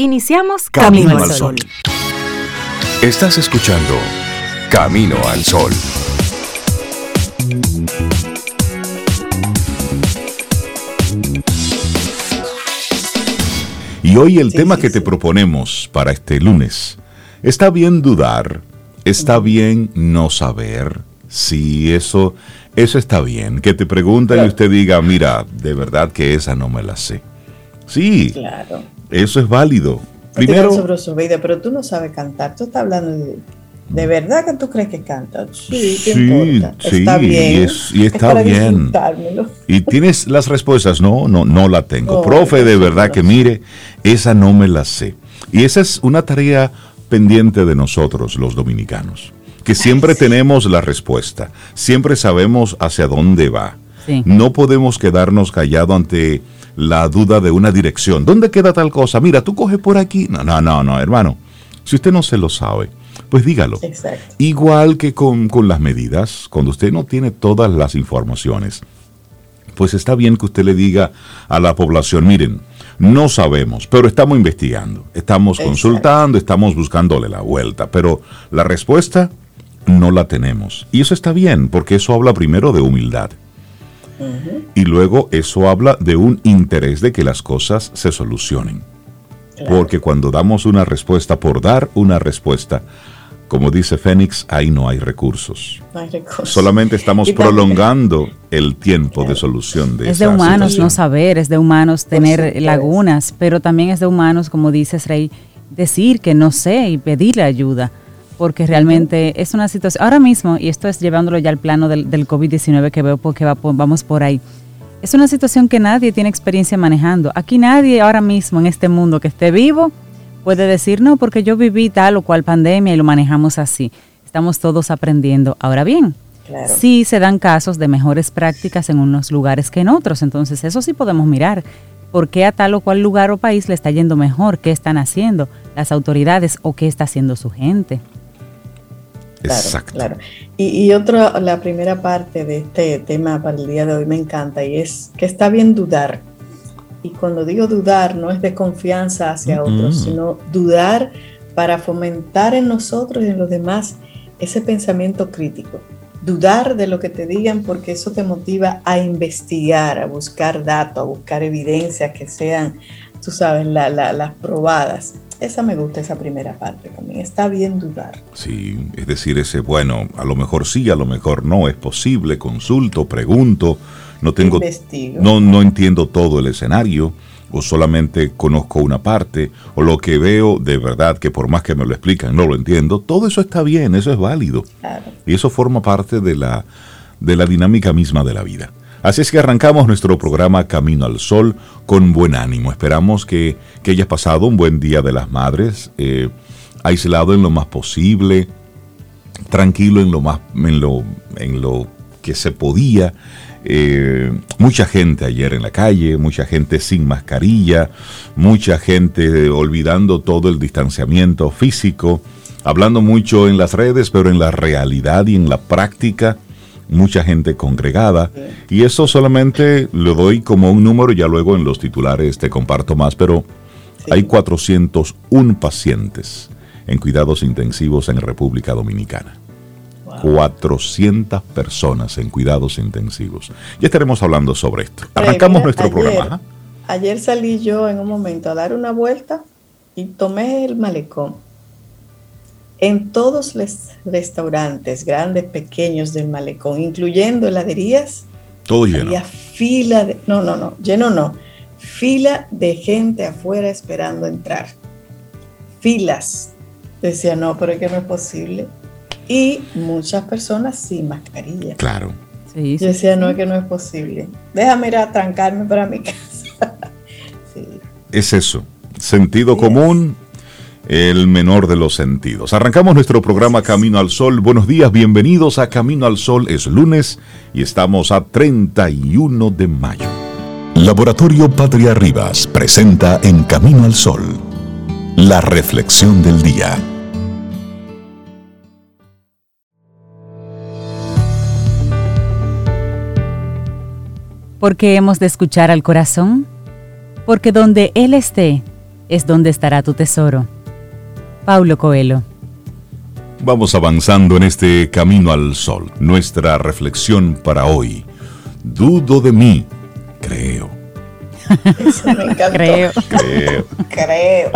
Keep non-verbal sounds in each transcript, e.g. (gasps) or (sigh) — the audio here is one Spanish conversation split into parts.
Iniciamos Camino, al Sol. Estás escuchando Camino al Sol. Y hoy el tema que te proponemos para este lunes, está bien dudar, está bien no saber, si eso, eso está bien, que te pregunten y usted diga, mira, de verdad que esa no me la sé. Sí, claro. Eso es válido. Primero, sobre pero tú no sabes cantar, tú estás hablando de... ¿De verdad que tú crees que canta? Sí, sí, está bien. Y, está bien. Y tienes las respuestas, no, no, no la tengo. Profe, de verdad que mire, esa no me la sé. Y esa es una tarea pendiente de nosotros, los dominicanos, que siempre tenemos la respuesta, siempre sabemos hacia dónde va. No podemos quedarnos callados ante la duda de una dirección. ¿Dónde queda tal cosa? Mira, tú coges por aquí. No, no, no, no, hermano. Si usted no se lo sabe, pues dígalo. Igual que con, con las medidas, cuando usted no tiene todas las informaciones, pues está bien que usted le diga a la población, miren, no sabemos, pero estamos investigando, estamos consultando, estamos buscándole la vuelta, pero la respuesta no la tenemos. Y eso está bien, porque eso habla primero de humildad. Y luego eso habla de un interés de que las cosas se solucionen. Porque cuando damos una respuesta por dar una respuesta, como dice Fénix, ahí no hay recursos. No hay recursos. Solamente estamos prolongando el tiempo de solución de Es de humanos no saber, es de humanos tener lagunas, pero también es de humanos, como dices Rey, decir que no sé y pedirle ayuda, porque realmente es una situación, ahora mismo, y esto es llevándolo ya al plano del, COVID-19 que veo porque vamos por ahí, es una situación que nadie tiene experiencia manejando. Aquí nadie ahora mismo en este mundo que esté vivo puede decir, no, porque yo viví tal o cual pandemia y lo manejamos así. Estamos todos aprendiendo. Ahora bien, sí se dan casos de mejores prácticas en unos lugares que en otros. Entonces, eso sí podemos mirar. ¿Por qué a tal o cual lugar o país le está yendo mejor? ¿Qué están haciendo las autoridades o qué está haciendo su gente? Exacto. Claro. Y, y otra, la primera parte de este tema para el día de hoy me encanta y es que está bien dudar y cuando digo dudar no es de confianza hacia otros, sino dudar para fomentar en nosotros y en los demás ese pensamiento crítico. Dudar de lo que te digan porque eso te motiva a investigar, a buscar datos, a buscar evidencias que sean, tú sabes, las probadas. Esa me gusta, esa primera parte también. Está bien dudar. Sí, es decir, ese, bueno, a lo mejor sí, a lo mejor no, es posible, consulto, pregunto, no tengo, no, no entiendo todo el escenario, o solamente conozco una parte, o lo que veo de verdad que por más que me lo explican no lo entiendo, todo eso está bien, eso es válido. Y eso forma parte de la, de la dinámica misma de la vida. Así es que arrancamos nuestro programa Camino al Sol con buen ánimo. Esperamos que, que hayas pasado un buen día de las madres, eh, aislado en lo más posible, tranquilo en lo más, en lo, en lo que se podía. Eh, mucha gente ayer en la calle, mucha gente sin mascarilla, mucha gente olvidando todo el distanciamiento físico, hablando mucho en las redes, pero en la realidad y en la práctica, mucha gente congregada. Y eso solamente lo doy como un número, ya luego en los titulares te comparto más, pero hay 401 pacientes en cuidados intensivos en República Dominicana. 400 personas en cuidados intensivos. Ya estaremos hablando sobre esto. Arrancamos nuestro programa. Ayer salí yo en un momento a dar una vuelta y tomé el malecón. En todos los restaurantes, grandes, pequeños del malecón, incluyendo heladerías, todo lleno. Había fila de, no, no, no, lleno no, fila de gente afuera esperando entrar. Filas. Decía, no, pero es que no es posible y muchas personas sin mascarilla. Claro. Sí, Yo decía, no, es que no es posible. Déjame ir a trancarme para mi (laughs) casa. Es eso, sentido común, el menor de los sentidos. Arrancamos nuestro programa Camino al Sol. Buenos días, bienvenidos a Camino al Sol. Es lunes y estamos a 31 de mayo. Laboratorio Patria Rivas presenta en Camino al Sol la reflexión del día. ¿Por qué hemos de escuchar al corazón? Porque donde Él esté, es donde estará tu tesoro. Paulo Coelho. Vamos avanzando en este camino al sol. Nuestra reflexión para hoy. Dudo de mí, creo. (laughs) Creo. Creo. Creo.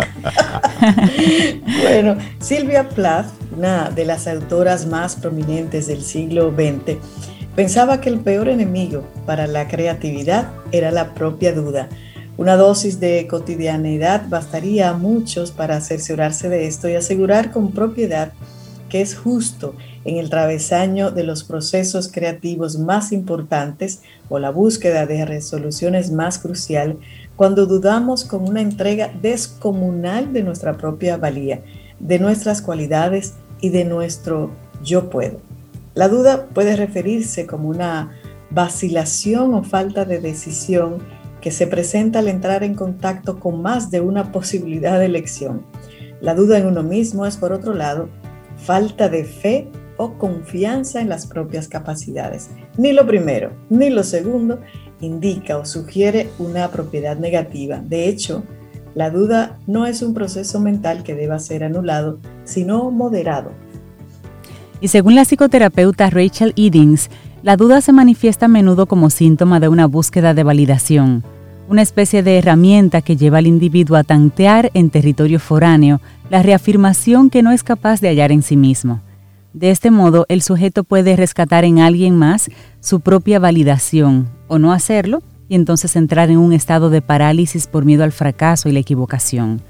(laughs) bueno, Silvia Plath, una de las autoras más prominentes del siglo XX, pensaba que el peor enemigo para la creatividad era la propia duda. Una dosis de cotidianidad bastaría a muchos para cerciorarse de esto y asegurar con propiedad que es justo en el travesaño de los procesos creativos más importantes o la búsqueda de resoluciones más crucial cuando dudamos con una entrega descomunal de nuestra propia valía, de nuestras cualidades y de nuestro yo puedo. La duda puede referirse como una vacilación o falta de decisión que se presenta al entrar en contacto con más de una posibilidad de elección. La duda en uno mismo es, por otro lado, falta de fe o confianza en las propias capacidades. Ni lo primero ni lo segundo indica o sugiere una propiedad negativa. De hecho, la duda no es un proceso mental que deba ser anulado, sino moderado. Y según la psicoterapeuta Rachel Eddings, la duda se manifiesta a menudo como síntoma de una búsqueda de validación, una especie de herramienta que lleva al individuo a tantear en territorio foráneo la reafirmación que no es capaz de hallar en sí mismo. De este modo, el sujeto puede rescatar en alguien más su propia validación o no hacerlo y entonces entrar en un estado de parálisis por miedo al fracaso y la equivocación.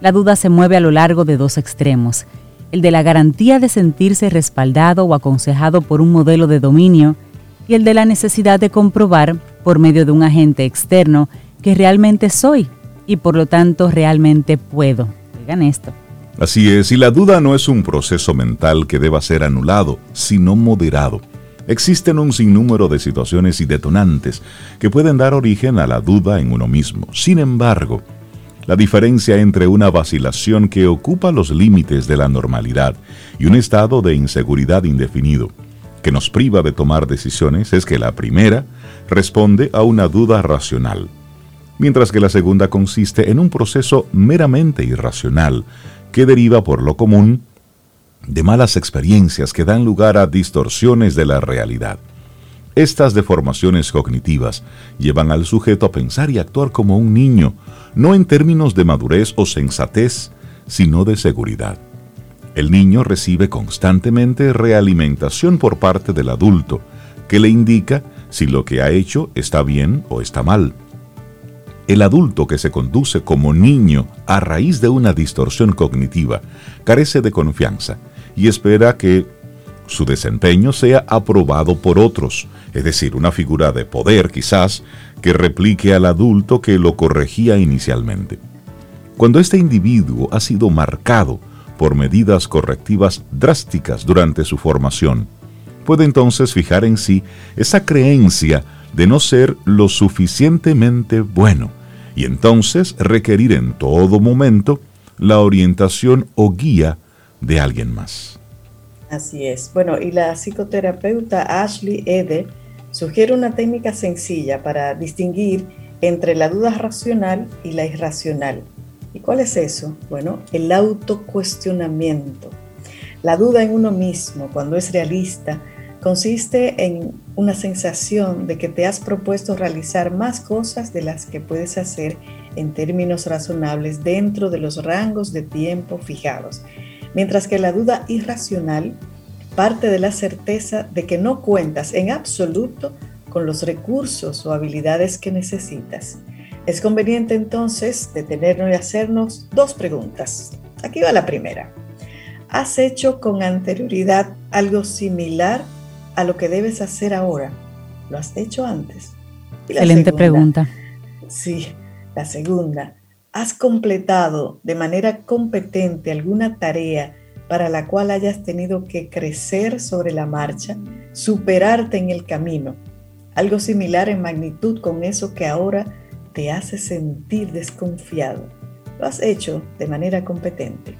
La duda se mueve a lo largo de dos extremos, el de la garantía de sentirse respaldado o aconsejado por un modelo de dominio y el de la necesidad de comprobar, por medio de un agente externo, que realmente soy y por lo tanto realmente puedo esto. Así es, y la duda no es un proceso mental que deba ser anulado, sino moderado. Existen un sinnúmero de situaciones y detonantes que pueden dar origen a la duda en uno mismo. Sin embargo, la diferencia entre una vacilación que ocupa los límites de la normalidad y un estado de inseguridad indefinido que nos priva de tomar decisiones es que la primera responde a una duda racional, mientras que la segunda consiste en un proceso meramente irracional que deriva por lo común de malas experiencias que dan lugar a distorsiones de la realidad. Estas deformaciones cognitivas llevan al sujeto a pensar y actuar como un niño, no en términos de madurez o sensatez, sino de seguridad. El niño recibe constantemente realimentación por parte del adulto, que le indica si lo que ha hecho está bien o está mal. El adulto que se conduce como niño a raíz de una distorsión cognitiva carece de confianza y espera que su desempeño sea aprobado por otros, es decir, una figura de poder quizás que replique al adulto que lo corregía inicialmente. Cuando este individuo ha sido marcado por medidas correctivas drásticas durante su formación, puede entonces fijar en sí esa creencia de no ser lo suficientemente bueno y entonces requerir en todo momento la orientación o guía de alguien más. Así es. Bueno, y la psicoterapeuta Ashley Ede sugiere una técnica sencilla para distinguir entre la duda racional y la irracional. ¿Y cuál es eso? Bueno, el autocuestionamiento. La duda en uno mismo, cuando es realista, consiste en una sensación de que te has propuesto realizar más cosas de las que puedes hacer en términos razonables dentro de los rangos de tiempo fijados, mientras que la duda irracional parte de la certeza de que no cuentas en absoluto con los recursos o habilidades que necesitas. Es conveniente entonces detenernos y hacernos dos preguntas. Aquí va la primera. ¿Has hecho con anterioridad algo similar a lo que debes hacer ahora. ¿Lo has hecho antes? Excelente pregunta. Sí, la segunda. ¿Has completado de manera competente alguna tarea para la cual hayas tenido que crecer sobre la marcha, superarte en el camino? Algo similar en magnitud con eso que ahora te hace sentir desconfiado. Lo has hecho de manera competente.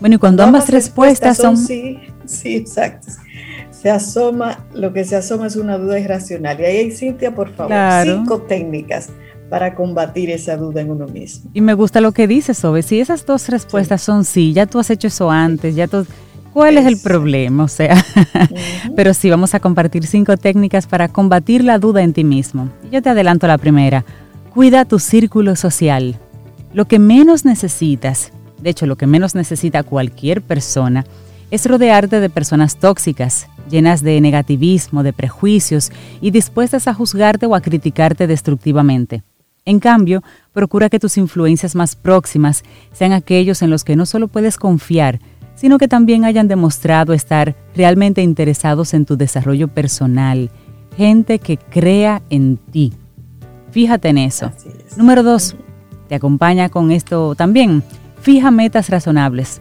Bueno, y cuando ambas, respuestas, son... Sí, sí, exacto se asoma, lo que se asoma es una duda irracional. Y ahí, Cintia, por favor, cinco técnicas para combatir esa duda en uno mismo. Y me gusta lo que dices, Sobe. Si esas dos respuestas son sí, ya tú has hecho eso antes, ya tú... ¿Cuál es, el problema? O sea, (laughs) pero sí, vamos a compartir cinco técnicas para combatir la duda en ti mismo. Yo te adelanto la primera. Cuida tu círculo social. Lo que menos necesitas, de hecho lo que menos necesita cualquier persona, es rodearte de personas tóxicas, llenas de negativismo, de prejuicios y dispuestas a juzgarte o a criticarte destructivamente. En cambio, procura que tus influencias más próximas sean aquellos en los que no solo puedes confiar, sino que también hayan demostrado estar realmente interesados en tu desarrollo personal, gente que crea en ti. Fíjate en eso. Número dos, te acompaña con esto también. Fija metas razonables.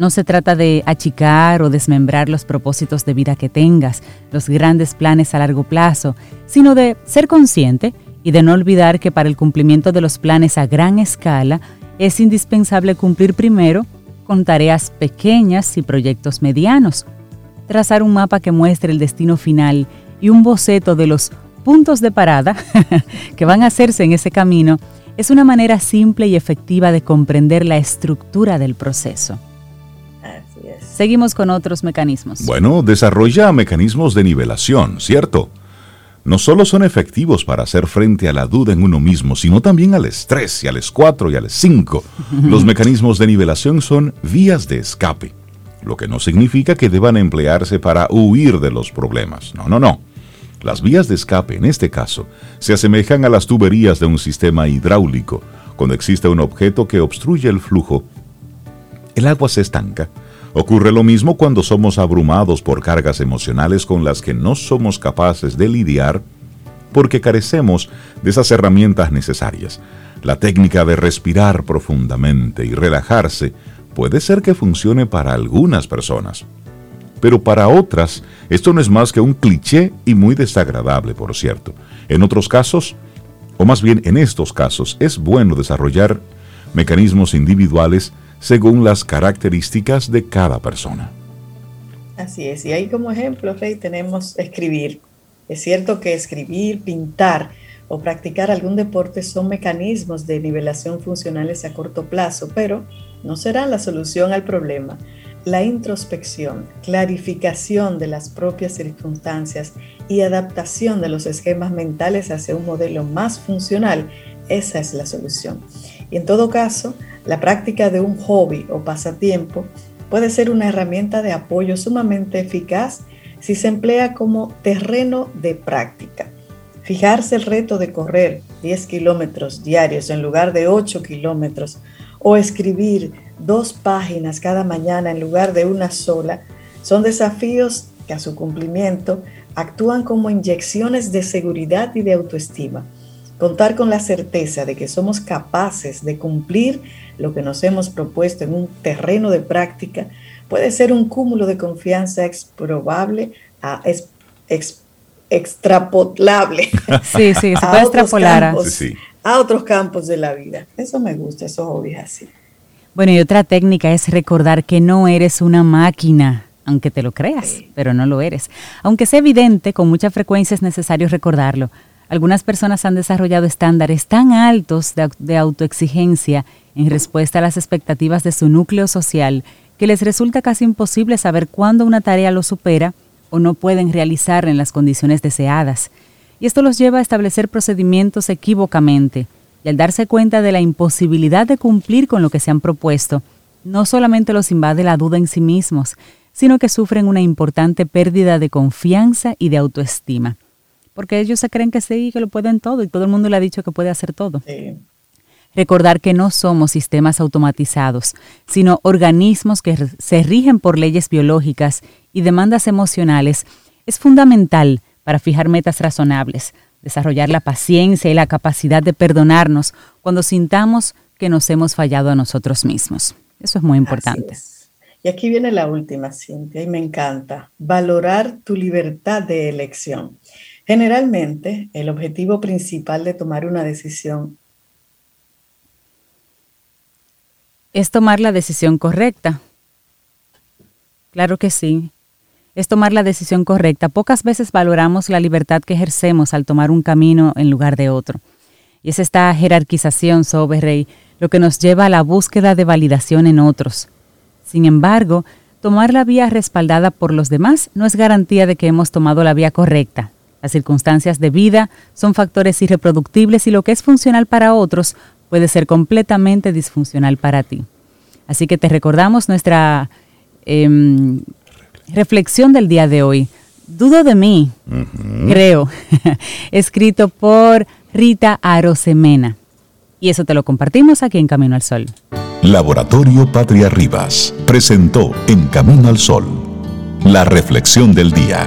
No se trata de achicar o desmembrar los propósitos de vida que tengas, los grandes planes a largo plazo, sino de ser consciente y de no olvidar que para el cumplimiento de los planes a gran escala es indispensable cumplir primero con tareas pequeñas y proyectos medianos. Trazar un mapa que muestre el destino final y un boceto de los puntos de parada (laughs) que van a hacerse en ese camino es una manera simple y efectiva de comprender la estructura del proceso. Seguimos con otros mecanismos. Bueno, desarrolla mecanismos de nivelación, ¿cierto? No solo son efectivos para hacer frente a la duda en uno mismo, sino también al estrés y al S4 y al S5. (laughs) Los mecanismos de nivelación son vías de escape, lo que no significa que deban emplearse para huir de los problemas. No, no, no. Las vías de escape, en este caso, se asemejan a las tuberías de un sistema hidráulico. Cuando existe un objeto que obstruye el flujo, el agua se estanca Ocurre lo mismo cuando somos abrumados por cargas emocionales con las que no somos capaces de lidiar porque carecemos de esas herramientas necesarias. La técnica de respirar profundamente y relajarse puede ser que funcione para algunas personas, pero para otras esto no es más que un cliché y muy desagradable, por cierto. En otros casos, o más bien en estos casos, es bueno desarrollar mecanismos individuales según las características de cada persona. Así es, y ahí como ejemplo, Rey, tenemos escribir. Es cierto que escribir, pintar o practicar algún deporte son mecanismos de nivelación funcionales a corto plazo, pero no serán la solución al problema. La introspección, clarificación de las propias circunstancias y adaptación de los esquemas mentales hacia un modelo más funcional, esa es la solución. Y en todo caso, la práctica de un hobby o pasatiempo puede ser una herramienta de apoyo sumamente eficaz si se emplea como terreno de práctica. Fijarse el reto de correr 10 kilómetros diarios en lugar de 8 kilómetros o escribir dos páginas cada mañana en lugar de una sola son desafíos que a su cumplimiento actúan como inyecciones de seguridad y de autoestima. Contar con la certeza de que somos capaces de cumplir lo que nos hemos propuesto en un terreno de práctica puede ser un cúmulo de confianza exprobable, a, extrapolable. (laughs) Sí, sí, se puede extrapolar a, otros campos de la vida. Eso me gusta, esos hobbies así. Bueno, y otra técnica es recordar que no eres una máquina, aunque te lo creas, pero no lo eres. Aunque sea evidente, con mucha frecuencia es necesario recordarlo. Algunas personas han desarrollado estándares tan altos de, autoexigencia en respuesta a las expectativas de su núcleo social que les resulta casi imposible saber cuándo una tarea lo supera o no pueden realizarla en las condiciones deseadas. Y esto los lleva a establecer procedimientos equívocamente. Y al darse cuenta de la imposibilidad de cumplir con lo que se han propuesto, no solamente los invade la duda en sí mismos, sino que sufren una importante pérdida de confianza y de autoestima porque ellos se creen que sí, que lo pueden todo y todo el mundo le ha dicho que puede hacer todo. Recordar que no somos sistemas automatizados, sino organismos que se rigen por leyes biológicas y demandas emocionales es fundamental para fijar metas razonables, desarrollar la paciencia y la capacidad de perdonarnos cuando sintamos que nos hemos fallado a nosotros mismos. Eso es muy importante. Y aquí viene la última, Cintia, y me encanta. Valorar tu libertad de elección. Generalmente, el objetivo principal de tomar una decisión es tomar la decisión correcta. Claro que sí. Es tomar la decisión correcta. Pocas veces valoramos la libertad que ejercemos al tomar un camino en lugar de otro. Y es esta jerarquización sobre Rey lo que nos lleva a la búsqueda de validación en otros. Sin embargo, tomar la vía respaldada por los demás no es garantía de que hemos tomado la vía correcta. Las circunstancias de vida son factores irreproductibles y lo que es funcional para otros puede ser completamente disfuncional para ti. Así que te recordamos nuestra em, reflexión del día de hoy. Dudo de mí, creo, (laughs) escrito por Rita Arosemena. Y eso te lo compartimos aquí en Camino al Sol. Laboratorio Patria Rivas presentó En Camino al Sol la reflexión del día.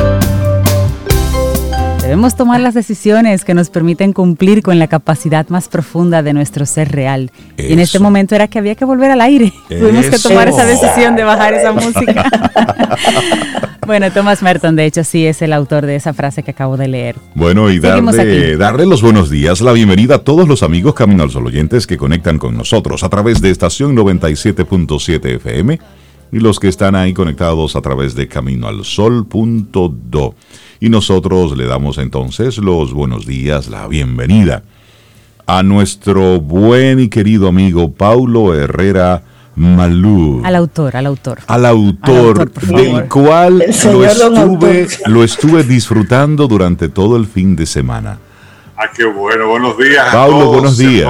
Debemos tomar las decisiones que nos permiten cumplir con la capacidad más profunda de nuestro ser real. Y en este momento era que había que volver al aire. (laughs) Tuvimos que tomar esa decisión de bajar esa música. (laughs) bueno, Thomas Merton, de hecho, sí es el autor de esa frase que acabo de leer. Bueno, y darle, darle los buenos días, la bienvenida a todos los amigos Camino al Sol oyentes que conectan con nosotros a través de estación 97.7 FM y los que están ahí conectados a través de caminoalsol.do. Y nosotros le damos entonces los buenos días, la bienvenida a nuestro buen y querido amigo Paulo Herrera Malú. Al autor, al autor. Al autor, del cual lo estuve, lo estuve disfrutando durante todo el fin de semana. Ah, qué bueno. Buenos días. Paulo, buenos días.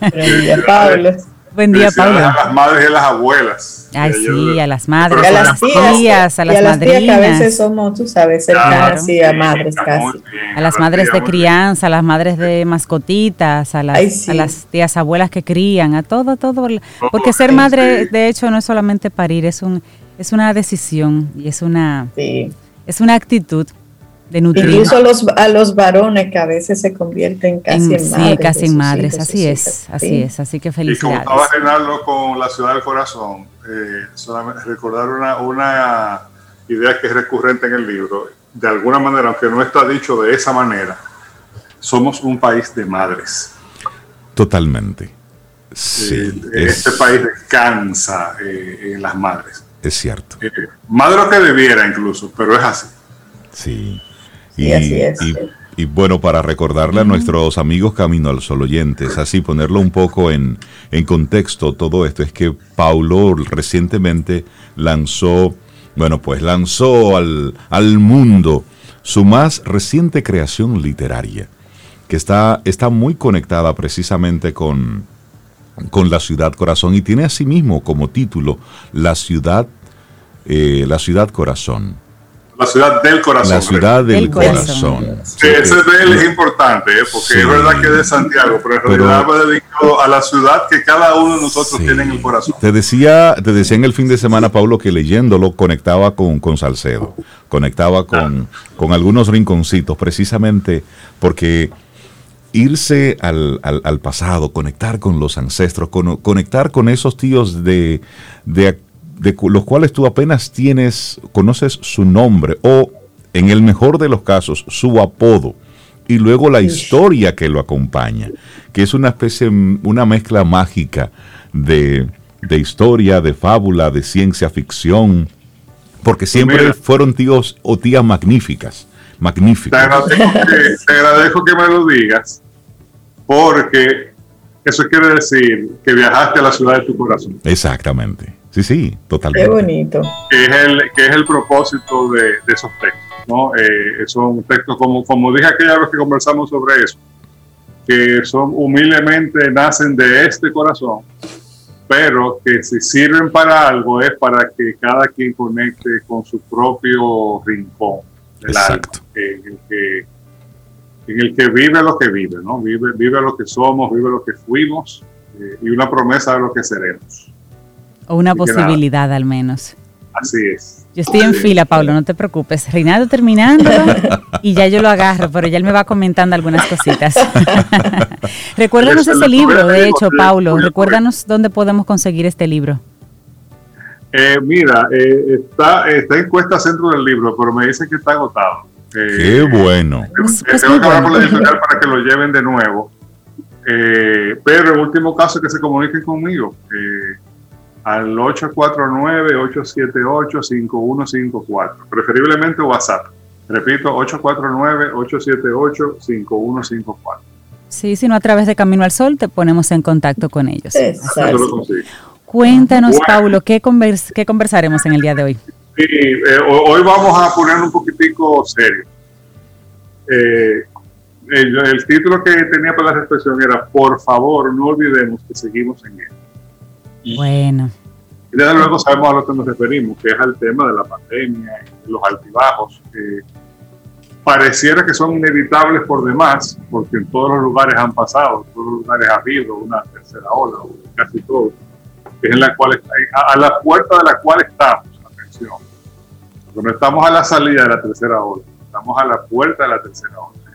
Buenos días, Pablo. Buen día, Pablo. A las madres y a las abuelas. Ay, sí, a las madres, a las tías, a las madrinas. que a veces somos, tú sabes, cercanas, sí, a madres casi. a las madres de crianza, a las madres de mascotitas, a las, a las tías abuelas que crían, a todo, todo. Porque ser madre, de hecho, no es solamente parir, es un es una decisión y es una, es una actitud de nutrir. Incluso los, a los varones que a veces se convierten casi en, madres. Sí, casi en madres, así es, así es, así que felicidades. Y como estaba Renaldo con la ciudad del corazón, eh, solamente recordar una, una idea que es recurrente en el libro, de alguna manera, aunque no está dicho de esa manera, somos un país de madres. Totalmente. Sí, eh, este país descansa eh, en las madres. Es cierto. lo que debiera incluso, pero es así. Sí. Y, bueno, para recordarle a nuestros amigos Camino al Sol oyentes, así ponerlo un poco en, contexto todo esto, es que Paulo recientemente lanzó, bueno, pues lanzó al, al mundo su más reciente creación literaria, que está, está muy conectada precisamente con, con la ciudad corazón y tiene asimismo como título La ciudad, eh, la ciudad corazón. La ciudad del corazón. La ciudad del corazón. Sí, ese de él es importante, ¿eh? porque es verdad que es de Santiago, pero en realidad va dedicado a la ciudad que cada uno de nosotros tiene en el corazón. Te decía, te decía en el fin de semana, Pablo, que leyéndolo conectaba con, con Salcedo, conectaba con, con algunos rinconcitos, precisamente porque irse al, al, pasado, conectar con los ancestros, conectar con esos tíos de, de de los cuales tú apenas tienes, conoces su nombre o, en el mejor de los casos, su apodo y luego la historia que lo acompaña, que es una especie, una mezcla mágica de, de historia, de fábula, de ciencia ficción, porque pues siempre fueron tíos o tías magníficas, magníficas. Te agradezco, que, me lo digas, porque eso quiere decir que viajaste a la ciudad de tu corazón. Exactamente. Sí, sí, totalmente. Qué bonito. Que es el, que es el propósito de, esos textos, ¿no? Eh, son textos, como, como dije aquella vez que conversamos sobre eso, que son humildemente nacen de este corazón, pero que si sirven para algo es para que cada quien conecte con su propio rincón del alma, en el que en el que vive lo que vive, ¿no? Vive, vive lo que somos, vive lo que fuimos eh, y una promesa de lo que seremos. O una posibilidad al menos. Así es. Yo estoy en fila, Pablo, no te preocupes. Reinaldo terminando y ya yo lo agarro, pero ya él me va comentando algunas cositas. (laughs) Recuérdanos ese libro, de hecho, Paulo. Recuérdanos dónde podemos conseguir este libro. Eh, mira, eh, está, está en cuesta centro del libro, pero me dice que está agotado. Eh, Qué bueno. Pues, pues tengo que hablar con la editorial para que lo lleven de nuevo Eh, pero en último caso que se comuniquen conmigo eh, al 849-878-5154, preferiblemente WhatsApp. Repito, 849-878-5154. Sí, sino a través de Camino al Sol te ponemos en contacto con ellos. Cuéntanos, Paulo, ¿qué, ¿qué conversaremos en el día de hoy? Sí, eh, hoy vamos a poner un poquitico serio. Eh, el, título que tenía para la reflexión era, por favor, no olvidemos que seguimos en Bueno. Y desde luego sabemos a lo que nos referimos, que es al tema de la pandemia, los altibajos. pareciera que son inevitables por demás, porque en todos los lugares han pasado, en todos los lugares ha habido una tercera ola, casi todo, que es en la cual, a, a la puerta de la cual estamos, atención. No estamos a la salida de la tercera ola, estamos a la puerta de la tercera ola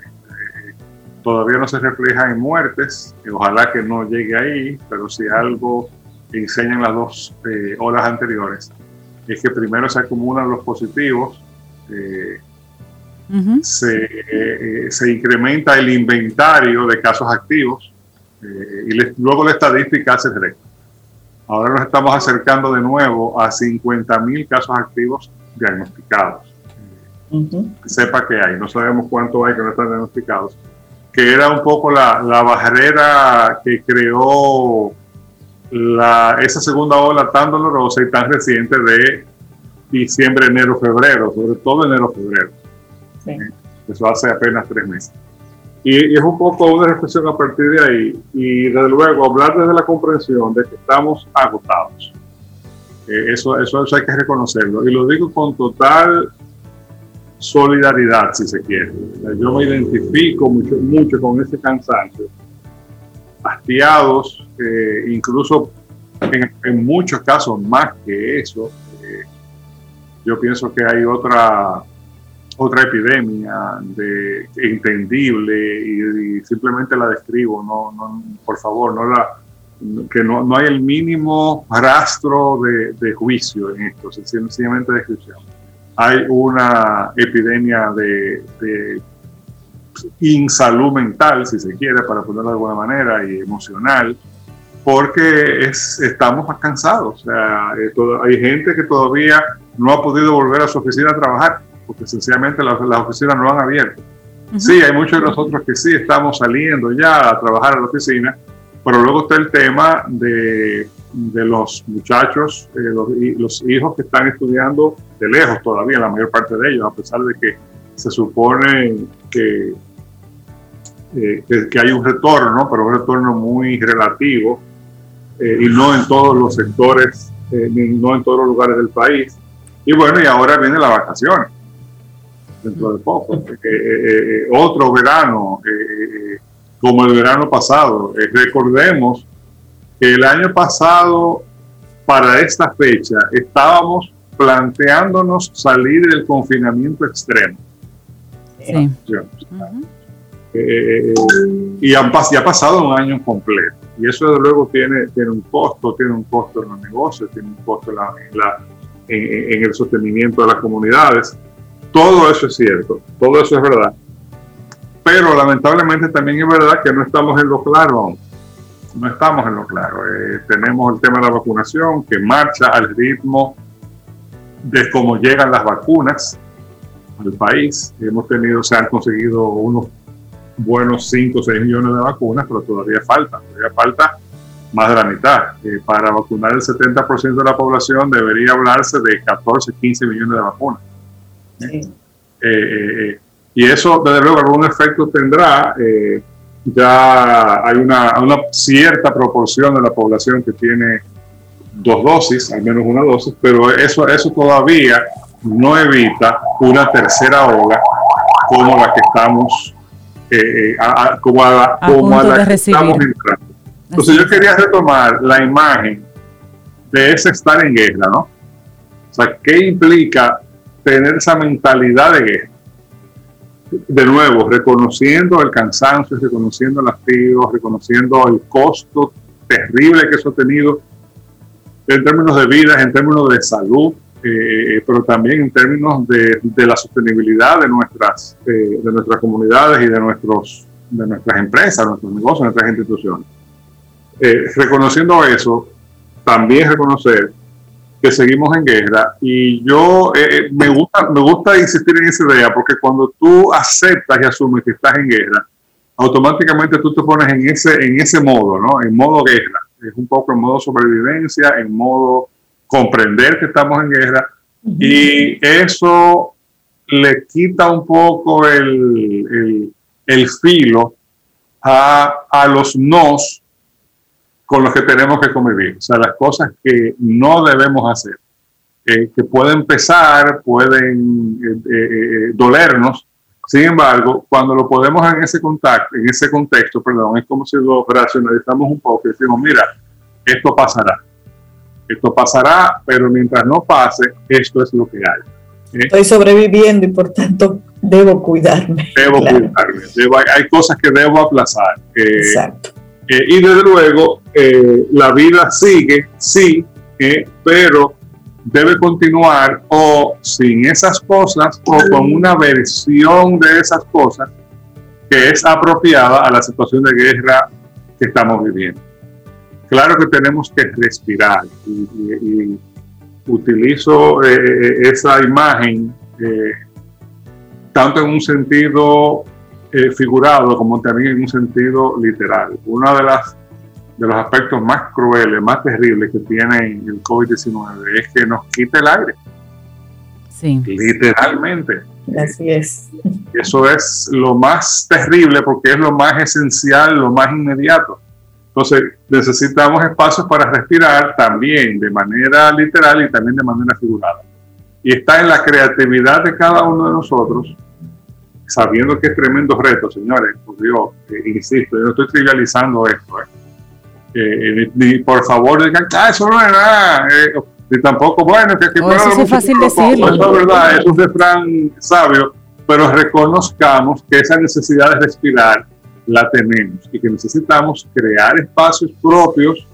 todavía no se refleja en muertes, ojalá que no llegue ahí, pero si algo enseñan las dos eh, olas anteriores, es que primero se acumulan los positivos, eh, se, eh, se, incrementa el inventario de casos activos y luego la estadística hace recta. Ahora nos estamos acercando de nuevo a 50.000 casos activos diagnosticados. Sepa que hay, no sabemos cuánto hay que no están diagnosticados, que era un poco la, la barrera que creó la, esa segunda ola tan dolorosa y tan reciente de diciembre, enero, febrero, sobre todo enero, febrero. Eso hace apenas tres meses. Y, es un poco una reflexión a partir de ahí y desde luego hablar desde la comprensión de que estamos agotados. Eh, eso, eso, eso hay que reconocerlo. Y lo digo con total solidaridad, si se quiere. Yo me identifico mucho, mucho con ese cansancio. Hastiados, eh, incluso en, muchos casos más que eso. Eh, yo pienso que hay otra otra epidemia de, entendible y, simplemente la describo, no, no, por favor, no la, que no, no hay el mínimo rastro de, de juicio en esto, sencillamente descripción hay una epidemia de, insalud mental, si se quiere, para ponerlo de alguna manera, y emocional, porque es, estamos más cansados. O sea, eh, hay gente que todavía no ha podido volver a su oficina a trabajar, porque sencillamente las, oficinas no han abierto. Sí, hay muchos de nosotros que sí estamos saliendo ya a trabajar a la oficina, pero luego está el tema de de los muchachos, eh, los, hijos que están estudiando de lejos todavía, la mayor parte de ellos, a pesar de que se supone que, eh, que, hay un retorno, pero un retorno muy relativo eh, y no en todos los sectores, ni no en todos los lugares del país. Y bueno, y ahora viene la vacaciones, dentro de poco. otro verano, como el verano pasado. recordemos el año pasado, para esta fecha, estábamos planteándonos salir del confinamiento extremo. Sí. Eh, y han, ha pasado un año completo. Y eso, desde luego, tiene, tiene un costo, tiene un costo en los negocios, tiene un costo en, la, en, el sostenimiento de las comunidades. Todo eso es cierto, todo eso es verdad. Pero lamentablemente también es verdad que no estamos en lo claro aún no estamos en lo claro. Eh, tenemos el tema de la vacunación que marcha al ritmo de cómo llegan las vacunas al país. Hemos tenido, se han conseguido unos buenos 5 o 6 millones de vacunas, pero todavía falta, todavía falta más de la mitad. Eh, para vacunar el 70% de la población debería hablarse de 14, 15 millones de vacunas. Eh, y eso, desde luego, algún efecto tendrá ya hay una, una, cierta proporción de la población que tiene dos dosis, al menos una dosis, pero eso, eso todavía no evita una tercera ola como la que estamos, eh, eh, como a, como la que estamos entrando. Entonces yo quería retomar la imagen de ese estar en guerra, ¿no? O sea, ¿qué implica tener esa mentalidad de guerra? de nuevo, reconociendo el cansancio, reconociendo el hastío, reconociendo el costo terrible que eso ha tenido en términos de vida, en términos de salud, eh, pero también en términos de, la sostenibilidad de nuestras, eh, de nuestras comunidades y de nuestros de nuestras empresas, nuestros negocios, nuestras instituciones. Eh, reconociendo eso, también reconocer que seguimos en guerra y yo eh, me, gusta, me gusta insistir en esa idea porque cuando tú aceptas y asumes que estás en guerra, automáticamente tú te pones en ese, en ese modo, ¿no? En modo guerra. Es un poco en modo sobrevivencia, en modo comprender que estamos en guerra y eso le quita un poco el, el, filo a, a, los nos con los que tenemos que convivir. O sea, las cosas que no debemos hacer, que pueden pesar, pueden eh, eh, eh, dolernos. Sin embargo, cuando lo podemos en ese contacto, en ese contexto, perdón, es como si lo racionalizamos un poco y decimos, mira, esto pasará. Esto pasará, pero mientras no pase, esto es lo que hay. Estoy sobreviviendo y por tanto debo cuidarme. Debo (laughs) cuidarme. hay cosas que debo aplazar. Exacto. Eh, y desde luego, eh, la vida sigue, sí, eh, pero debe continuar o sin esas cosas o con una versión de esas cosas que es apropiada a la situación de guerra que estamos viviendo. Claro que tenemos que respirar y utilizo eh, eh, esa imagen eh, tanto en un sentido figurado como también en un sentido literal. Uno de, las, de los aspectos más crueles, más terribles que tiene el COVID-19 es que nos quita el aire. Sí. Literalmente. Así es. Eso es lo más terrible porque es lo más esencial, lo más inmediato. Entonces, necesitamos espacios para respirar también de manera literal y también de manera figurada. Y está en la creatividad de cada uno de nosotros, sabiendo que es tremendo reto, señores. Por Dios, eh, insisto, yo no estoy trivializando esto. Eh. ni, por favor digan, ah, eso no es nada. ni eh, tampoco, bueno, que, que oh, eso es fácil decirlo. Eso es verdad, es un refrán sabio, pero reconozcamos que esa necesidad de respirar la tenemos y que necesitamos crear espacios propios,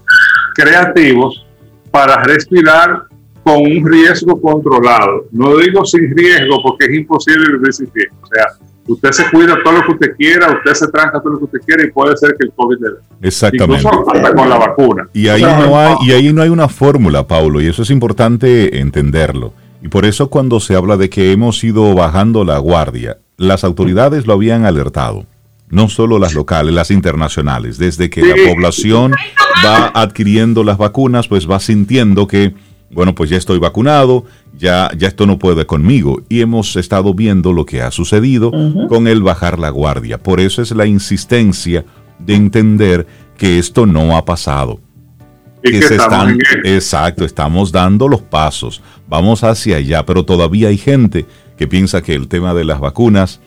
creativos, para respirar con un riesgo controlado. No digo sin riesgo porque es imposible vivir sin riesgo. O sea, usted se cuida todo lo que usted quiera, usted se tranca todo lo que usted quiera y puede ser que el COVID le dé. Exactamente. Incluso con la vacuna. Y ahí, no hay, y ahí no hay una fórmula, Paulo, y eso es importante entenderlo. Y por eso cuando se habla de que hemos ido bajando la guardia, las autoridades lo habían alertado no solo las locales, las internacionales. Desde que la población va adquiriendo las vacunas, pues va sintiendo que, bueno, pues ya estoy vacunado, ya, ya esto no puede conmigo. Y hemos estado viendo lo que ha sucedido con el bajar la guardia. Por eso es la insistencia de entender que esto no ha pasado. que, se están, exacto, estamos dando los pasos, vamos hacia allá, pero todavía hay gente que piensa que el tema de las vacunas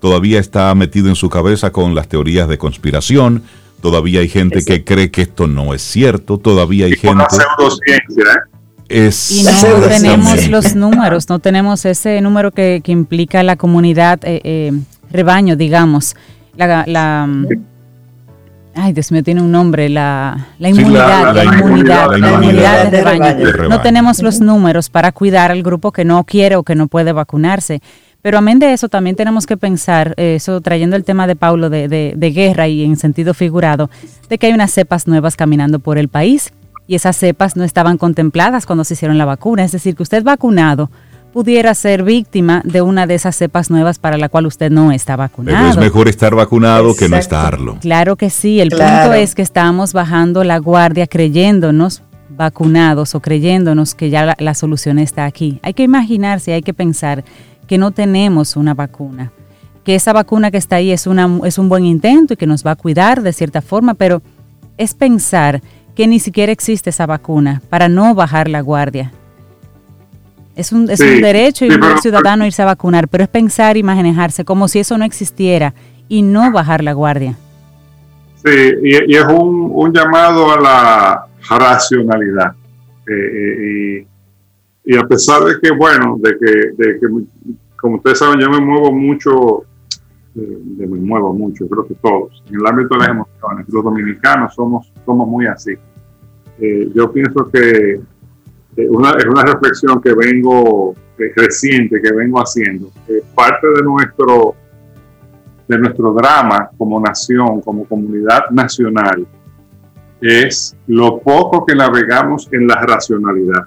todavía está metido en su cabeza con las teorías de conspiración, todavía hay gente que cree que esto no es cierto, todavía hay gente... ¿eh? y no tenemos los números, no tenemos ese número que, implica la comunidad eh, eh, rebaño, digamos. La, ay, Dios mío, tiene un nombre, la, inmunidad, la, inmunidad, la, inmunidad, de rebaño. No tenemos los números para cuidar al grupo que no quiere o que no puede vacunarse. Pero amén de eso, también tenemos que pensar, eh, eso trayendo el tema de Paulo de, de, guerra y en sentido figurado, de que hay unas cepas nuevas caminando por el país y esas cepas no estaban contempladas cuando se hicieron la vacuna. Es decir, que usted vacunado pudiera ser víctima de una de esas cepas nuevas para la cual usted no está vacunado. Pero es mejor estar vacunado que no estarlo. Claro que sí, el punto es que estamos bajando la guardia creyéndonos vacunados o creyéndonos que ya la, la solución está aquí. Hay que imaginarse, hay que pensar que no tenemos una vacuna, que esa vacuna que está ahí es, una, es un buen intento y que nos va a cuidar de cierta forma, pero es pensar que ni siquiera existe esa vacuna para no bajar la guardia. Es un, es un derecho y un ciudadano irse a vacunar, pero es pensar y manejarse como si eso no existiera y no bajar la guardia. Sí, y, es un, un, llamado a la racionalidad. Eh, eh, y a pesar de que, bueno, de que, de que como ustedes saben, yo me muevo mucho, eh, me muevo mucho, creo que todos, en el ámbito de las emociones. Los dominicanos somos, somos muy así. Eh, yo pienso que eh, es una reflexión que vengo, reciente, que vengo haciendo. parte de nuestro de nuestro drama como nación, como comunidad nacional, es lo poco que navegamos en la racionalidad.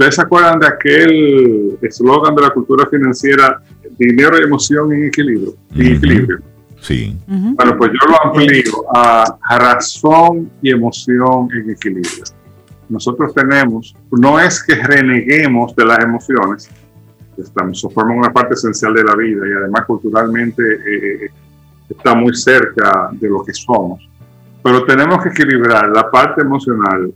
¿Ustedes se acuerdan de aquel eslogan de la cultura financiera, dinero y emoción en equilibrio? equilibrio? Sí. Bueno, pues yo lo amplío a razón y emoción en equilibrio. Nosotros tenemos, no es que reneguemos de las emociones, estamos, forman una parte esencial de la vida y además culturalmente eh, está muy cerca de lo que somos. Pero tenemos que equilibrar la parte emocional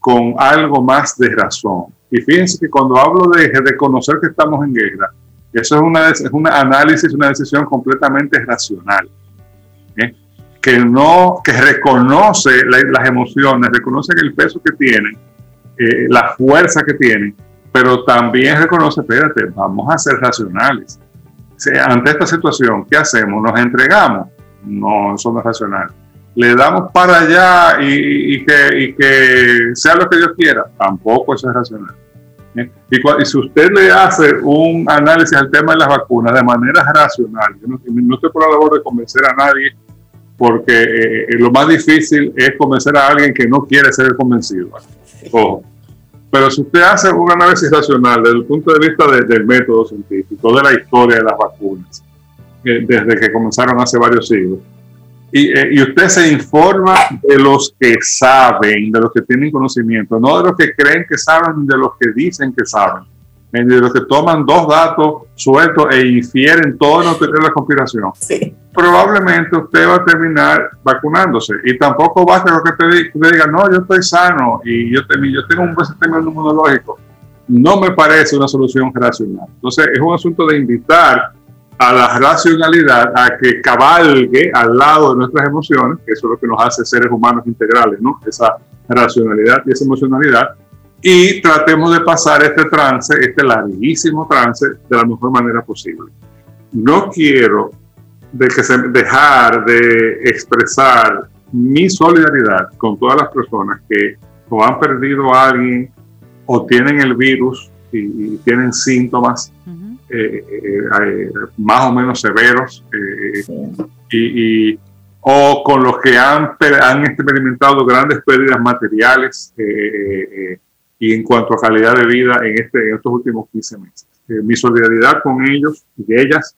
con algo más de razón. Y fíjense que cuando hablo de reconocer que estamos en guerra, eso es una, es un análisis, una decisión completamente racional. ¿eh? Que no, que reconoce las emociones, reconoce el peso que tienen, eh, la fuerza que tienen, pero también reconoce, espérate, vamos a ser racionales. ante esta situación, ¿qué hacemos? ¿Nos entregamos? No, eso no es racional. ¿Le damos para allá y, que, que, sea lo que Dios quiera? Tampoco eso es racional. ¿Eh? Y, si usted le hace un análisis al tema de las vacunas de manera racional, yo no, estoy por la labor de convencer a nadie, porque eh, lo más difícil es convencer a alguien que no quiere ser convencido. Ojo. Pero si usted hace un análisis racional desde el punto de vista del método científico, de la historia de las vacunas, eh, desde que comenzaron hace varios siglos, eh, y, usted se informa de los que saben, de los que tienen conocimiento, no de los que creen que saben, de los que dicen que saben, de los que toman dos datos sueltos e infieren todo tener la conspiración. Sí probablemente usted va a terminar vacunándose. Y tampoco basta con que te, diga, no, yo estoy sano y yo, yo tengo un buen sistema inmunológico. No me parece una solución racional. Entonces, es un asunto de invitar a la racionalidad a que cabalgue al lado de nuestras emociones, que eso es lo que nos hace seres humanos integrales, ¿no? Esa racionalidad y esa emocionalidad. Y tratemos de pasar este trance, este larguísimo trance, de la mejor manera posible. No quiero de que se, dejar de expresar mi solidaridad con todas las personas que o han perdido a alguien o tienen el virus y, tienen síntomas eh, eh, eh, más o menos severos y, o con los que han, han experimentado grandes pérdidas materiales y en cuanto a calidad de vida en, este, en estos últimos 15 meses. mi solidaridad con ellos y ellas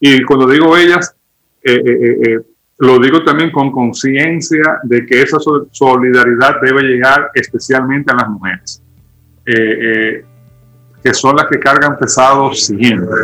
y cuando digo ellas, eh, eh, eh, lo digo también con conciencia de que esa solidaridad debe llegar especialmente a las mujeres, que son las que cargan pesado siempre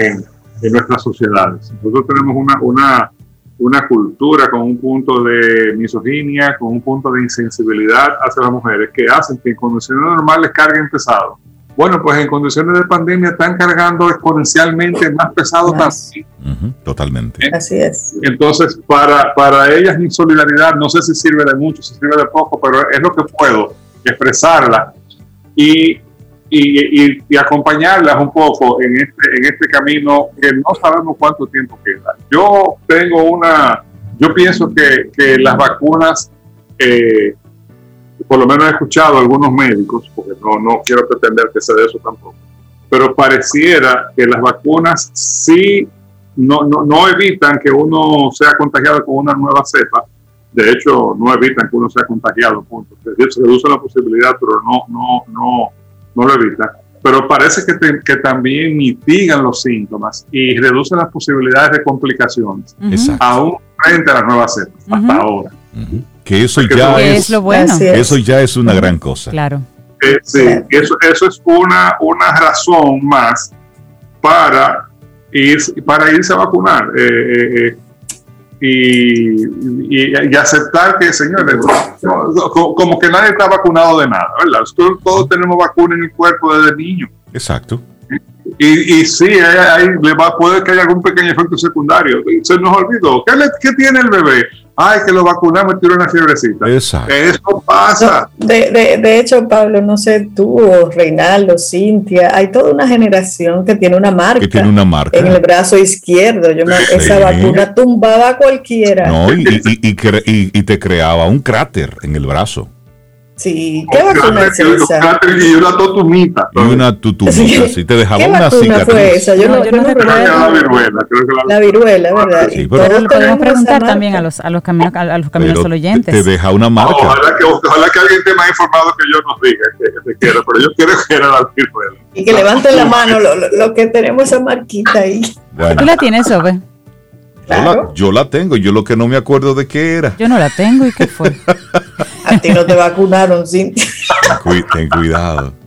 en, en, nuestras sociedades. Nosotros tenemos una, una, una cultura con un punto de misoginia, con un punto de insensibilidad hacia las mujeres, que hacen que en condiciones normales carguen pesado bueno, pues en condiciones de pandemia están cargando exponencialmente más pesado también. totalmente. ¿Eh? Así es. Entonces, para, para ellas mi solidaridad, no sé si sirve de mucho, si sirve de poco, pero es lo que puedo expresarla y, y, acompañarlas un poco en este, en este camino que no sabemos cuánto tiempo queda. Yo tengo una, yo pienso que, que las vacunas eh, por lo menos he escuchado a algunos médicos, porque no, no quiero pretender que sea de eso tampoco, pero pareciera que las vacunas sí no, no, no evitan que uno sea contagiado con una nueva cepa, de hecho no evitan que uno sea contagiado, punto. Se reduce la posibilidad, pero no, no, no, no lo evitan. Pero parece que, que también mitigan los síntomas y reducen las posibilidades de complicaciones, aún frente a las nuevas cepas, hasta ahora. Que eso ya es, lo bueno. Eso ya es una gran cosa. Claro. Eh, sí, eso, eso es una, una razón más para, ir, para irse a vacunar. Eh, eh, y, y, aceptar que, señores, como que nadie está vacunado de nada, ¿verdad? Todos, tenemos vacuna en el cuerpo desde niño. Exacto. Y, y sí, ahí le va, puede que haya algún pequeño efecto secundario. Se nos olvidó. ¿Qué, ¿Qué tiene el bebé? ay, que lo vacunamos y tiró una fiebrecita. Exacto. Eso pasa. de, de, de, hecho, Pablo, no sé tú, o Reinaldo, Cintia, hay toda una generación que tiene una marca. Que tiene una marca. En el brazo izquierdo. Yo Esa vacuna tumbaba a cualquiera. No, y, y, y, te creaba un cráter en el brazo. Sí, ¿qué vacuna es esa? Y una totumita. Y una tutumita, sí, te dejaba ¿Qué una cicatriz. fue esa? Yo no, yo no recuerdo. La viruela, creo que la, la viruela, ¿verdad? Sí, pero lo podemos preguntar también a los, a los caminos, a los caminos oyentes. Te deja una marca. Ojalá que, ojalá que alguien esté más informado que yo nos diga que, que quiera, pero yo quiero que era la viruela. Y que levanten la mano lo, lo, que tenemos esa marquita ahí. Bueno. ¿Tú la tienes, Sobe? Yo, la, yo la tengo, yo lo que no me acuerdo de qué era. Yo no la tengo y qué fue. (laughs) A ti no te vacunaron, sí. Ten cuidado. (laughs)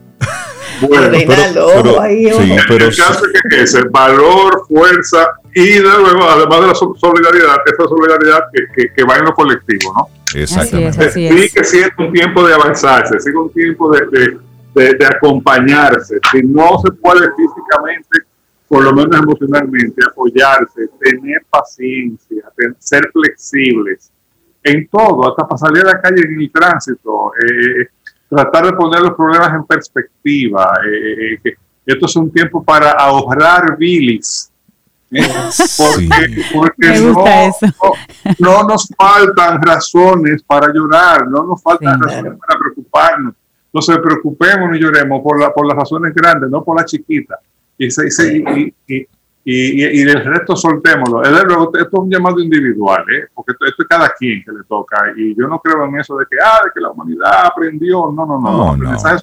Bueno, pero, ahí, sí, pero el caso es que es el valor, fuerza y luego, además de la solidaridad, esa solidaridad que, que, va en lo colectivo, ¿no? Exactamente. sí que sí es un tiempo de avanzarse, sí un tiempo de, de, de, acompañarse. Si no se puede físicamente, por lo menos emocionalmente, apoyarse, tener paciencia, ser flexibles en todo, hasta para salir a la calle en el tránsito, eh, tratar de poner los problemas en perspectiva. Eh, eh esto es un tiempo para ahorrar bilis. Porque, no, nos faltan razones para llorar, no nos faltan razones para preocuparnos. No se preocupemos ni lloremos por, la, por las razones grandes, no por las chiquitas. Y, y, y, y, y, el resto soltémoslo. Esto es un llamado individual, ¿eh? porque esto, es cada quien que le toca. Y yo no creo en eso de que, ah, de que la humanidad aprendió. No, no, no. no, son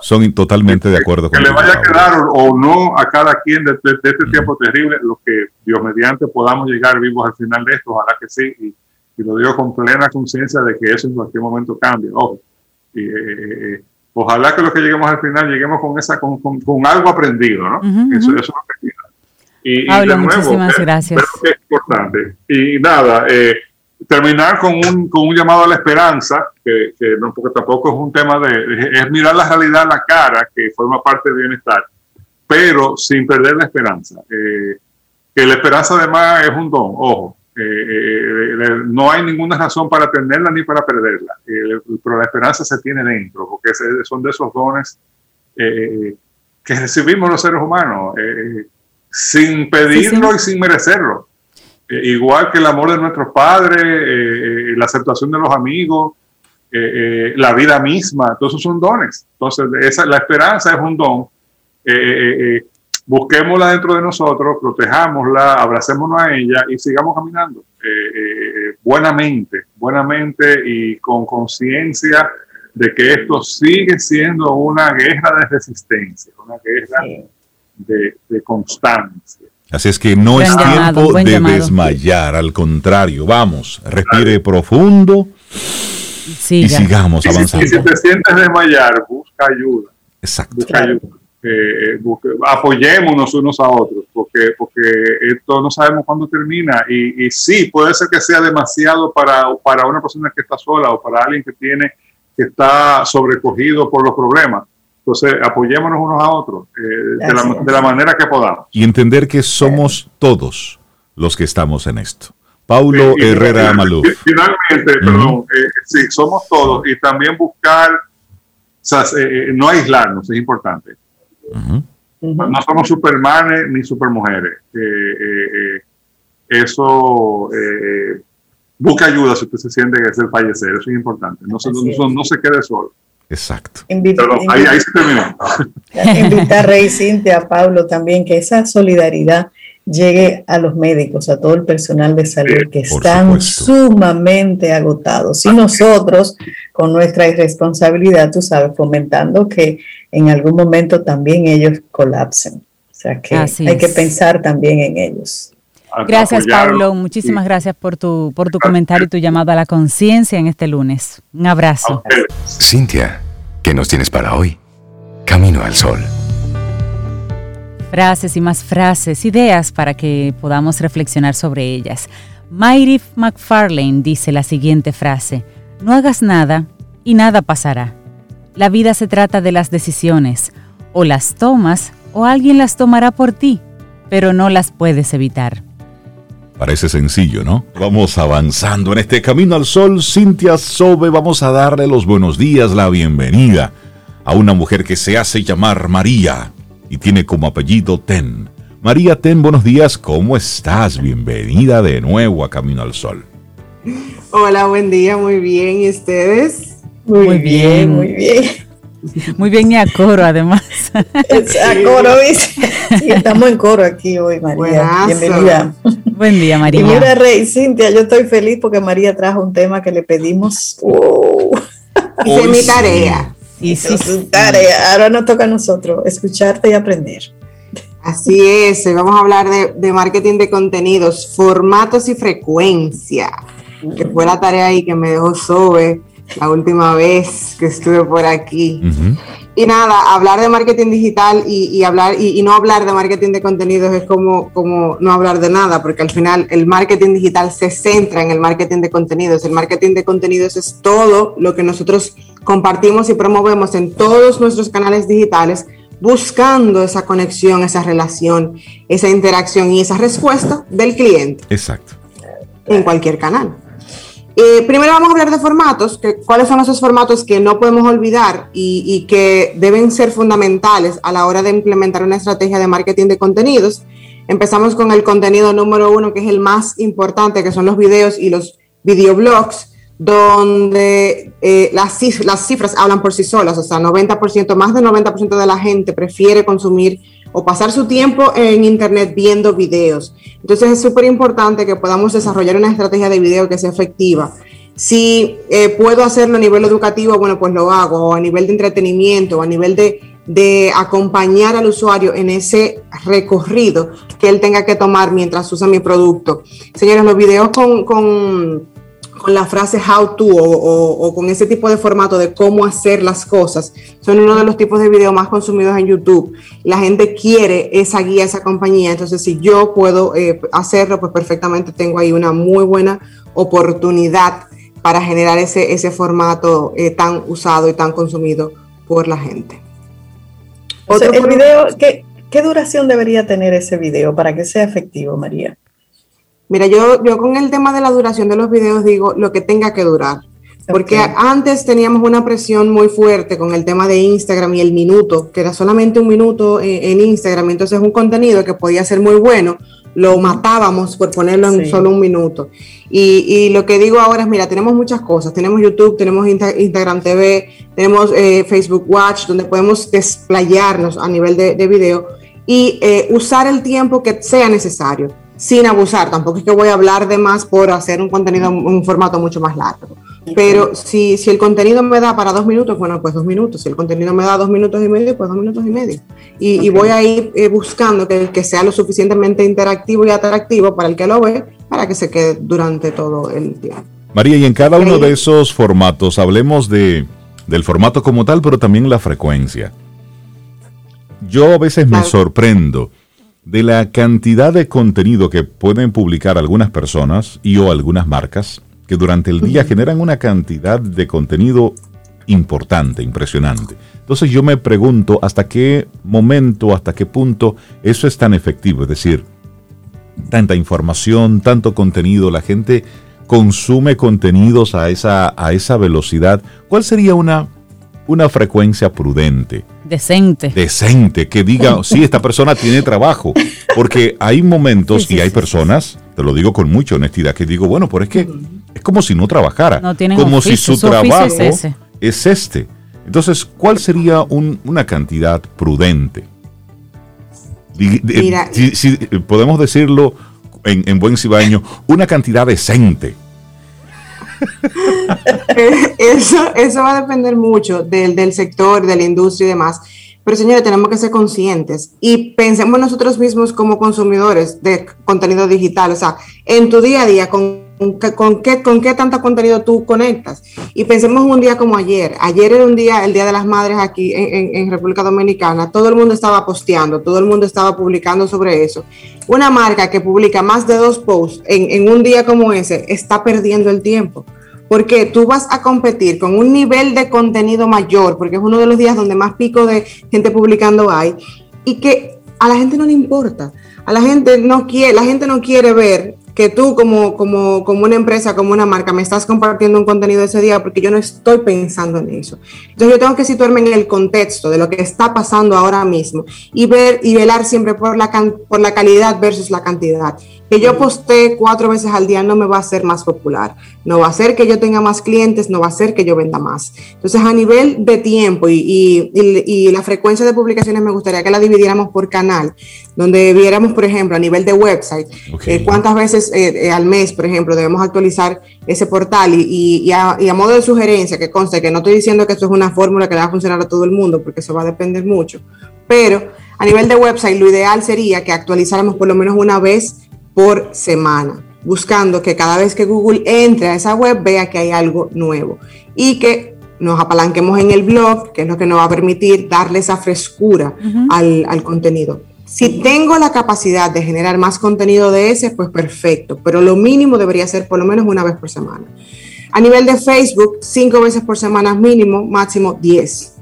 Son totalmente de acuerdo con Que le vaya a quedar o, no a cada quien de, este tiempo terrible, lo que Dios mediante podamos llegar vivos al final de esto, ojalá que sí. Y, lo digo con plena conciencia de que eso en cualquier momento cambie. Ojo. Eh, eh, eh, ojalá que los que lleguemos al final lleguemos con esa con, con, algo aprendido, ¿no? eso, eso es lo que y, Pablo, muchísimas gracias. es importante. Y nada, eh, terminar con un, con un llamado a la esperanza, que, no, porque tampoco es un tema de, es mirar la realidad a la cara, que forma parte del bienestar, pero sin perder la esperanza. Eh, que la esperanza además es un don, ojo, eh, no hay ninguna razón para tenerla ni para perderla, pero la esperanza se tiene dentro, porque son de esos dones que recibimos los seres humanos sin pedirlo y sin merecerlo. Eh, igual que el amor de nuestros padres, eh, eh, la aceptación de los amigos, la vida misma, todos esos son dones. Entonces, esa, la esperanza es un don. busquémosla dentro de nosotros, protejámosla, abracémonos a ella y sigamos caminando buenamente, buenamente y con conciencia de que esto sigue siendo una guerra de resistencia, una guerra de, constancia. Así es que no es tiempo de desmayar, al contrario, vamos, respire profundo y sigamos avanzando. Y si te sientes desmayar, busca ayuda. Exacto. Busca ayuda. Eh, apoyémonos unos a otros, porque, porque esto no sabemos cuándo termina y, y sí, puede ser que sea demasiado para, para una persona que está sola o para alguien que tiene que está sobrecogido por los problemas, entonces, apoyémonos unos a otros eh, de, la, manera que podamos. Y entender que somos todos los que estamos en esto. Paulo Herrera Maluf. Finalmente, perdón, eh, sí, somos todos y también buscar, eh, no aislarnos, es importante. No somos supermanes ni supermujeres. eso, busca ayuda si usted se siente que es el fallecer, eso es importante. No, no se quede solo. Exacto. ahí, se terminó. (laughs) Invita a Rey Cintia, a Pablo también, que esa solidaridad llegue a los médicos, a todo el personal de salud que están sumamente agotados. Y nosotros, con nuestra irresponsabilidad, tú sabes, fomentando que en algún momento también ellos colapsen. O sea que hay que pensar también en ellos. Gracias, Pablo. Muchísimas gracias por tu, por tu comentario y tu llamado a la conciencia en este lunes. Un abrazo. Cintia, ¿qué nos tienes para hoy? Camino al sol. Frases y más frases, ideas para que podamos reflexionar sobre ellas. Mayri McFarlane dice la siguiente frase, no hagas nada y nada pasará. La vida se trata de las decisiones, o las tomas o alguien las tomará por ti, pero no las puedes evitar. Parece sencillo, ¿no? Vamos avanzando en este camino al sol. Cintia Sobe, vamos a darle los buenos días, la bienvenida a una mujer que se hace llamar María y tiene como apellido Ten. María Ten, buenos días, ¿cómo estás? Bienvenida de nuevo a Camino al Sol. Hola, buen día, muy bien. ¿Y ustedes? Muy, bien, muy bien. Muy bien y a coro además. (laughs) a coro, dice. Sí, estamos en coro aquí hoy, María. Bienvenida. Buen día, María. Y mira, Rey, Cintia, yo estoy feliz porque María trajo un tema que le pedimos. Uh, (laughs) Hice mi tarea. Sí, su tarea. Ahora nos toca a nosotros escucharte y aprender. Así es, vamos a hablar de, de marketing de contenidos, formatos y frecuencia, que fue la tarea ahí que me dejó Sobe la última vez que estuve por aquí. Y nada, hablar de marketing digital y, hablar y, no hablar de marketing de contenidos es como, como no hablar de nada, porque al final el marketing digital se centra en el marketing de contenidos. El marketing de contenidos es todo lo que nosotros compartimos y promovemos en todos nuestros canales digitales, buscando esa conexión, esa relación, esa interacción y esa respuesta del cliente. Exacto. En cualquier canal. Eh, primero vamos a hablar de formatos, que, cuáles son esos formatos que no podemos olvidar y, que deben ser fundamentales a la hora de implementar una estrategia de marketing de contenidos. Empezamos con el contenido número uno, que es el más importante, que son los videos y los videoblogs, donde eh, las, las cifras hablan por sí solas, o sea, 90%, más del 90% de la gente prefiere consumir o pasar su tiempo en Internet viendo videos. Entonces es súper importante que podamos desarrollar una estrategia de video que sea efectiva. Si eh, puedo hacerlo a nivel educativo, bueno, pues lo hago, o a nivel de entretenimiento, o a nivel de, de acompañar al usuario en ese recorrido que él tenga que tomar mientras usa mi producto. Señores, los videos con, con con la frase how to o, con ese tipo de formato de cómo hacer las cosas, son uno de los tipos de videos más consumidos en YouTube. La gente quiere esa guía, esa compañía, entonces si yo puedo eh, hacerlo, pues perfectamente tengo ahí una muy buena oportunidad para generar ese, ese formato eh, tan usado y tan consumido por la gente. el video, ¿qué, ¿qué duración debería tener ese video para que sea efectivo, María? Mira, yo, yo con el tema de la duración de los videos digo lo que tenga que durar. Porque antes teníamos una presión muy fuerte con el tema de Instagram y el minuto, que era solamente un minuto en, Instagram. Entonces, un contenido que podía ser muy bueno, lo matábamos por ponerlo en solo un minuto. Y, lo que digo ahora es, mira, tenemos muchas cosas. Tenemos YouTube, tenemos Instagram TV, tenemos eh, Facebook Watch, donde podemos desplayarnos a nivel de, video y eh, usar el tiempo que sea necesario sin abusar. Tampoco es que voy a hablar de más por hacer un contenido, un formato mucho más largo. Pero si, si el contenido me da para dos minutos, bueno, pues dos minutos. Si el contenido me da dos minutos y medio, pues dos minutos y medio. Y, voy a ir eh, buscando que, que sea lo suficientemente interactivo y atractivo para el que lo ve, para que se quede durante todo el tiempo. María, y en cada uno de esos formatos, hablemos de, del formato como tal, pero también la frecuencia. Yo a veces me sorprendo de la cantidad de contenido que pueden publicar algunas personas y o algunas marcas que durante el día generan una cantidad de contenido importante, impresionante. Entonces yo me pregunto hasta qué momento, hasta qué punto eso es tan efectivo. Es decir, tanta información, tanto contenido, la gente consume contenidos a esa, a esa velocidad. ¿Cuál sería una una frecuencia prudente. Decente. Decente, que diga, (laughs) sí, esta persona tiene trabajo. Porque hay momentos y hay personas, te lo digo con mucha honestidad, que digo, bueno, pero es que es como si no trabajara. No como si su, trabajo es, este. Entonces, ¿cuál sería una cantidad prudente? si, podemos decirlo en, en buen cibaño, una cantidad decente (laughs) eso, eso va a depender mucho del, del sector, de la industria y demás. Pero señores, tenemos que ser conscientes y pensemos nosotros mismos como consumidores de contenido digital, o sea, en tu día a día, con, con, qué, con qué tanto contenido tú conectas. Y pensemos un día como ayer. Ayer era un día, el Día de las Madres aquí en, República Dominicana. Todo el mundo estaba posteando, todo el mundo estaba publicando sobre eso. Una marca que publica más de dos posts en, en un día como ese está perdiendo el tiempo porque tú vas a competir con un nivel de contenido mayor, porque es uno de los días donde más pico de gente publicando hay, y que a la gente no le importa. A la gente no quiere, la gente no quiere ver que tú como, como, como una empresa, como una marca, me estás compartiendo un contenido ese día porque yo no estoy pensando en eso. Entonces yo tengo que situarme en el contexto de lo que está pasando ahora mismo y ver y velar siempre por la, por la calidad versus la cantidad. Que yo postee cuatro veces al día no me va a hacer más popular, no va a hacer que yo tenga más clientes, no va a hacer que yo venda más. Entonces, a nivel de tiempo y, la frecuencia de publicaciones, me gustaría que la dividiéramos por canal, donde viéramos, por ejemplo, a nivel de website, eh, cuántas veces eh, eh, al mes, por ejemplo, debemos actualizar ese portal. Y, a, y, a, modo de sugerencia, que conste que no estoy diciendo que esto es una fórmula que le va a funcionar a todo el mundo, porque eso va a depender mucho, pero a nivel de website, lo ideal sería que actualizáramos por lo menos una vez por semana, buscando que cada vez que Google entre a esa web vea que hay algo nuevo y que nos apalanquemos en el blog, que es lo que nos va a permitir darle esa frescura al, al contenido. Si tengo la capacidad de generar más contenido de ese, pues perfecto, pero lo mínimo debería ser por lo menos una vez por semana. A nivel de Facebook, cinco veces por semana mínimo, máximo 10.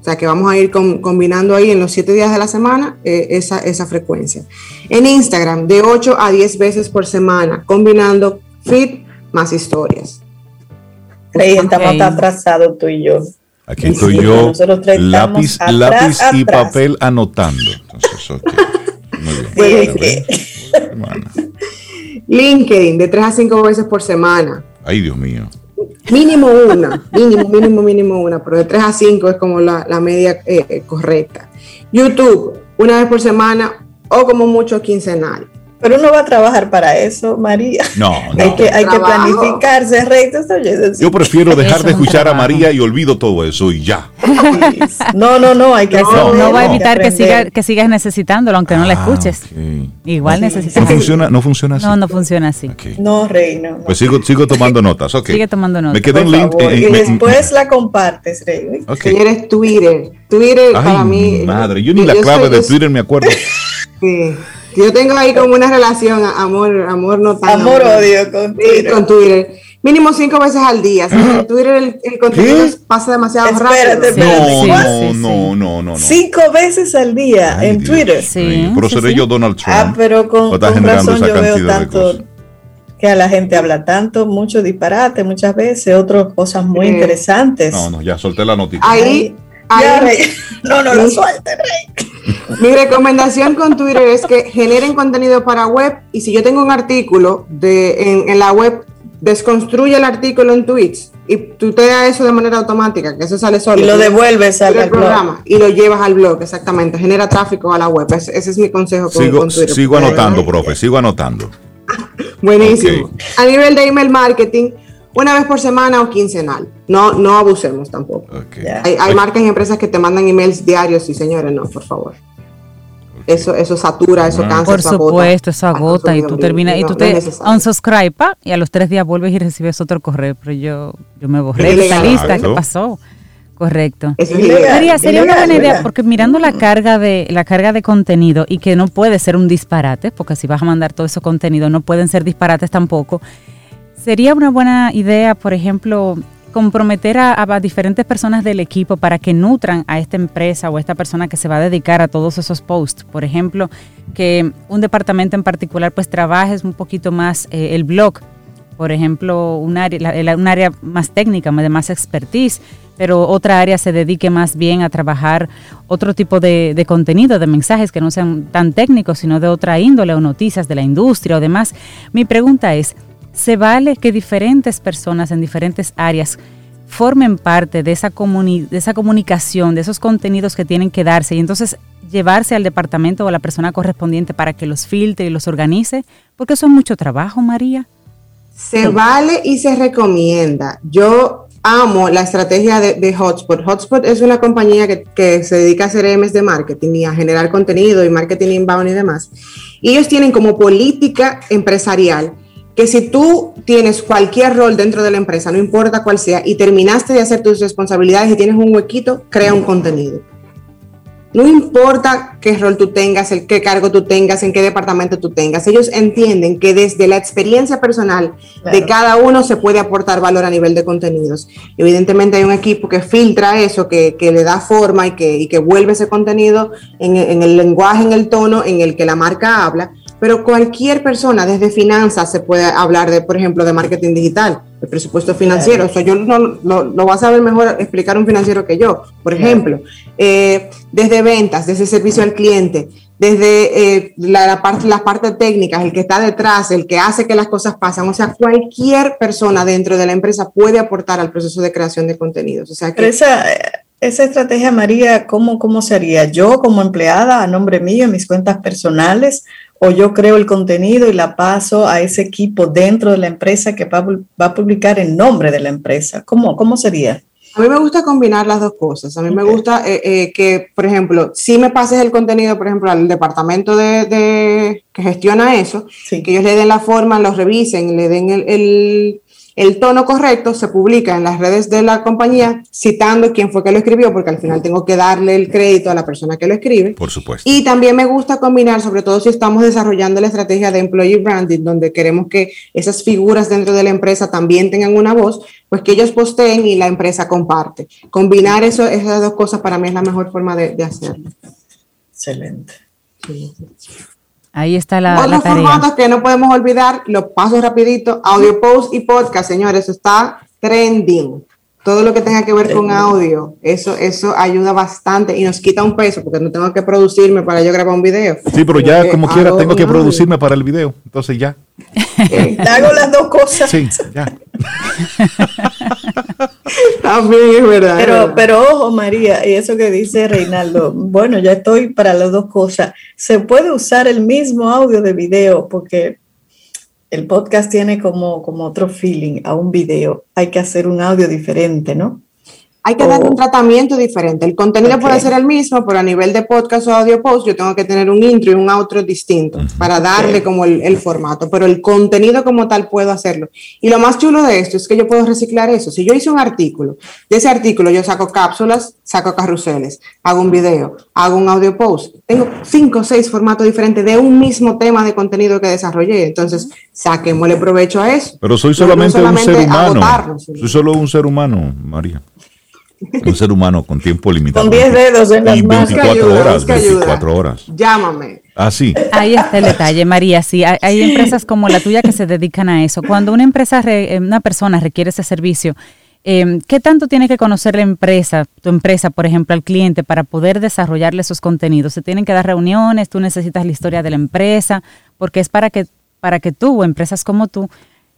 O sea que vamos a ir combinando ahí en los siete días de la semana eh, esa, esa frecuencia. En Instagram, de 8 a 10 veces por semana, combinando feed más historias. Rey, estamos atrasados tú y yo. Aquí estoy yo, lápiz, lápiz y papel anotando. Entonces, (laughs) Muy bien. LinkedIn, de 3 a 5 veces por semana. Ay, Dios mío. Mínimo una, mínimo, mínimo, mínimo una, pero de 3 a 5 es como la, media eh, correcta. YouTube, una vez por semana o como mucho quincenal. Pero uno va a trabajar para eso, María. No, (laughs) no. hay que, hay que planificarse, Rey. Yo prefiero dejar de escuchar a María y olvido todo eso y ya. No, no, no, hay que no, no va a evitar que, siga, que sigas necesitándolo, aunque no la ah, escuches. Igual necesitas. No funciona, no funciona así. No, no funciona así. No, Rey, no, Pues sigo, sigo tomando notas, ok. Sigue tomando notas. Me quedé en link. y después la compartes, Rey. Okay. Señores, Twitter. Twitter para mí. Madre, yo ni la clave de Twitter me acuerdo. (laughs) Sí. Yo tengo ahí como una relación, amor, amor no tan. Amor odio con Twitter. con Twitter. Mínimo cinco veces al día. en (gasps) Twitter el, contenido pasa demasiado espérate, rápido. Espérate, no, no, no, no, no, Cinco veces al día en Twitter. Sí. Pero seré yo Donald Trump. Ah, pero con, con razón yo veo tanto que a la gente habla tanto, mucho disparate muchas veces, otras cosas muy interesantes. No, no, ya solté la noticia. Ahí, ahí, (laughs) no, no lo suelte, Rey. Mi recomendación con Twitter es que generen contenido para web y si yo tengo un artículo de, en, la web, desconstruye el artículo en tweets y tú te das eso de manera automática, que eso sale solo. Y lo devuelves al programa y lo llevas al blog, exactamente. Genera tráfico a la web. Ese, es mi consejo con, sigo, Twitter. Sigo anotando, profe, sigo anotando. (laughs) Buenísimo. A nivel de email marketing, una vez por semana o quincenal. No, no abusemos tampoco. Hay, marcas y empresas que te mandan emails diarios y señores, no, por favor. Eso, eso satura, eso ah. cansa. Por supuesto, eso agota y tú terminas y tú te unsubscribe y a los tres días vuelves y recibes otro correo. Pero yo, yo me borré de esa lista. ¿Qué pasó? Correcto. sería, sería una buena idea porque mirando la carga de la carga de contenido y que no puede ser un disparate, porque si vas a mandar todo ese contenido no pueden ser disparates tampoco. Sería una buena idea, por ejemplo, comprometer a, diferentes personas del equipo para que nutran a esta empresa o a esta persona que se va a dedicar a todos esos posts. Por ejemplo, que un departamento en particular pues trabaje un poquito más eh, el blog. Por ejemplo, un área, un área más técnica, de más expertise, pero otra área se dedique más bien a trabajar otro tipo de, de, contenido, de mensajes que no sean tan técnicos, sino de otra índole o noticias de la industria o demás. Mi pregunta es, se vale que diferentes personas en diferentes áreas formen parte de esa, de esa comunicación, de esos contenidos que tienen que darse y entonces llevarse al departamento o a la persona correspondiente para que los filtre y los organice, porque eso es mucho trabajo, María. Se vale y se recomienda. Yo amo la estrategia de, Hotspot. Hotspot es una compañía que, se dedica a hacer EMS de marketing y a generar contenido y marketing inbound y demás. Y ellos tienen como política empresarial que si tú tienes cualquier rol dentro de la empresa, no importa cuál sea, y terminaste de hacer tus responsabilidades y tienes un huequito, crea un contenido. No importa qué rol tú tengas, el qué cargo tú tengas, en qué departamento tú tengas. Ellos entienden que desde la experiencia personal de cada uno se puede aportar valor a nivel de contenidos. Evidentemente hay un equipo que filtra eso, que, le da forma y que, y que vuelve ese contenido en, en el lenguaje, en el tono en el que la marca habla pero cualquier persona desde finanzas se puede hablar de, por ejemplo, de marketing digital. el presupuesto financiero. O sea, yo no lo, va a saber mejor explicar un financiero que yo. Por ejemplo, eh, desde ventas, desde servicio al cliente, desde eh, la, parte, las partes técnicas, el que está detrás, el que hace que las cosas pasen. O sea, cualquier persona dentro de la empresa puede aportar al proceso de creación de contenidos. O sea, que, esa, esa estrategia, María, ¿cómo, ¿cómo sería? ¿Yo como empleada a nombre mío en mis cuentas personales o yo creo el contenido y la paso a ese equipo dentro de la empresa que va, a publicar en nombre de la empresa? ¿Cómo, cómo sería? A mí me gusta combinar las dos cosas. A mí me gusta eh, eh, que, por ejemplo, si me pases el contenido, por ejemplo, al departamento de, que gestiona eso, que ellos le den la forma, lo revisen, le den el el tono correcto se publica en las redes de la compañía citando quién fue que lo escribió, porque al final tengo que darle el crédito a la persona que lo escribe. Por supuesto. Y también me gusta combinar, sobre todo si estamos desarrollando la estrategia de employee branding, donde queremos que esas figuras dentro de la empresa también tengan una voz, pues que ellos posteen y la empresa comparte. Combinar eso, esas dos cosas para mí es la mejor forma de, hacerlo. Excelente. Ahí está la, Otros formatos que no podemos olvidar, los pasos rapidito, audio post y podcast, señores, está trending todo lo que tenga que ver con audio, eso, eso ayuda bastante y nos quita un peso porque no tengo que producirme para yo grabar un video. Sí, pero ya como quiera tengo que producirme para el video, entonces ya. Eh, hago las dos cosas. Sí, ya. (laughs) También es verdad. Pero, pero ojo, María, y eso que dice Reinaldo, bueno, ya estoy para las dos cosas. Se puede usar el mismo audio de video porque el podcast tiene como, como otro feeling a un video. Hay que hacer un audio diferente, ¿no? Hay que dar un tratamiento diferente. El contenido puede ser el mismo, pero a nivel de podcast o audio post yo tengo que tener un intro y un outro distinto para darle como el, formato, pero el contenido como tal puedo hacerlo. Y lo más chulo de esto es que yo puedo reciclar eso. Si yo hice un artículo, de ese artículo yo saco cápsulas, saco carruseles, hago un video, hago un audio post, tengo cinco o seis formatos diferentes de un mismo tema de contenido que desarrollé. Entonces, saquémosle provecho a eso. Pero soy solamente, un ser humano. Soy solo un ser humano, María. Un ser humano con tiempo limitado. Con 10 dedos en las y 24 horas, 24 horas. Llámame. Así. Ah, Ahí está el detalle, María. Sí, hay, empresas como la tuya que se dedican a eso. Cuando una empresa, eh, una persona requiere ese servicio, eh, ¿qué tanto tiene que conocer la empresa, tu empresa, por ejemplo, al cliente para poder desarrollarle esos contenidos? Se tienen que dar reuniones, tú necesitas la historia de la empresa, porque es para que, para que tú o empresas como tú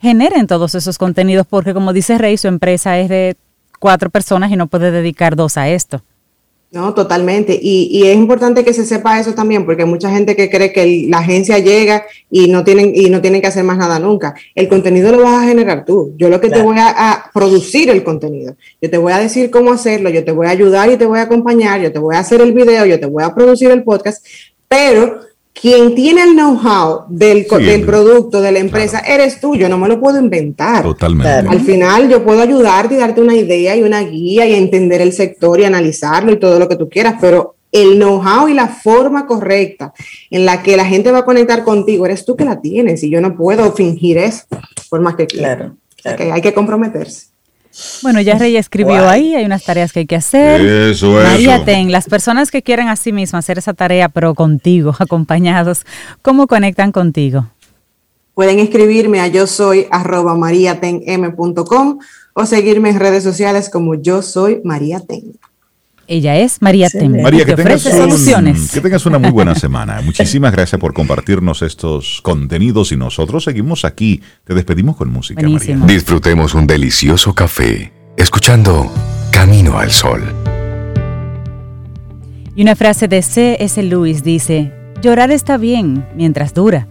generen todos esos contenidos, porque como dice Rey, su empresa es de cuatro personas y no puede dedicar dos a esto. No, totalmente. Y, es importante que se sepa eso también, porque hay mucha gente que cree que la agencia llega y no tienen y no tienen que hacer más nada nunca. El contenido lo vas a generar tú. Yo lo que te voy a, producir el contenido. Yo te voy a decir cómo hacerlo, yo te voy a ayudar y te voy a acompañar, yo te voy a hacer el video, yo te voy a producir el podcast, pero quien tiene el know-how del, del, producto, de la empresa, eres tú, yo no me lo puedo inventar. Totalmente. Al final yo puedo ayudarte y darte una idea y una guía y entender el sector y analizarlo y todo lo que tú quieras, pero el know-how y la forma correcta en la que la gente va a conectar contigo, eres tú que la tienes y yo no puedo fingir eso, por más que quiera. Claro, hay que comprometerse. Bueno, ya Rey escribió ahí, hay unas tareas que hay que hacer. Eso, María Ten, las personas que quieren a sí mismas hacer esa tarea, pero contigo, (laughs) acompañados, ¿cómo conectan contigo? Pueden escribirme a yo soy arroba mariatenm.com o seguirme en redes sociales como yo soy María Ten. Ella es María Tem. María, que, tengas que tengas una muy buena (laughs) semana. Muchísimas gracias por compartirnos estos contenidos y nosotros seguimos aquí. Te despedimos con música, María. Disfrutemos un delicioso café escuchando Camino al Sol. Y una frase de C.S. Lewis dice, llorar está bien mientras dura,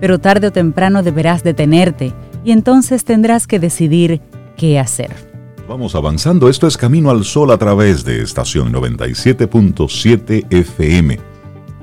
pero tarde o temprano deberás detenerte y entonces tendrás que decidir qué hacer. Vamos avanzando. Esto es Camino al Sol a través de estación 97.7 FM.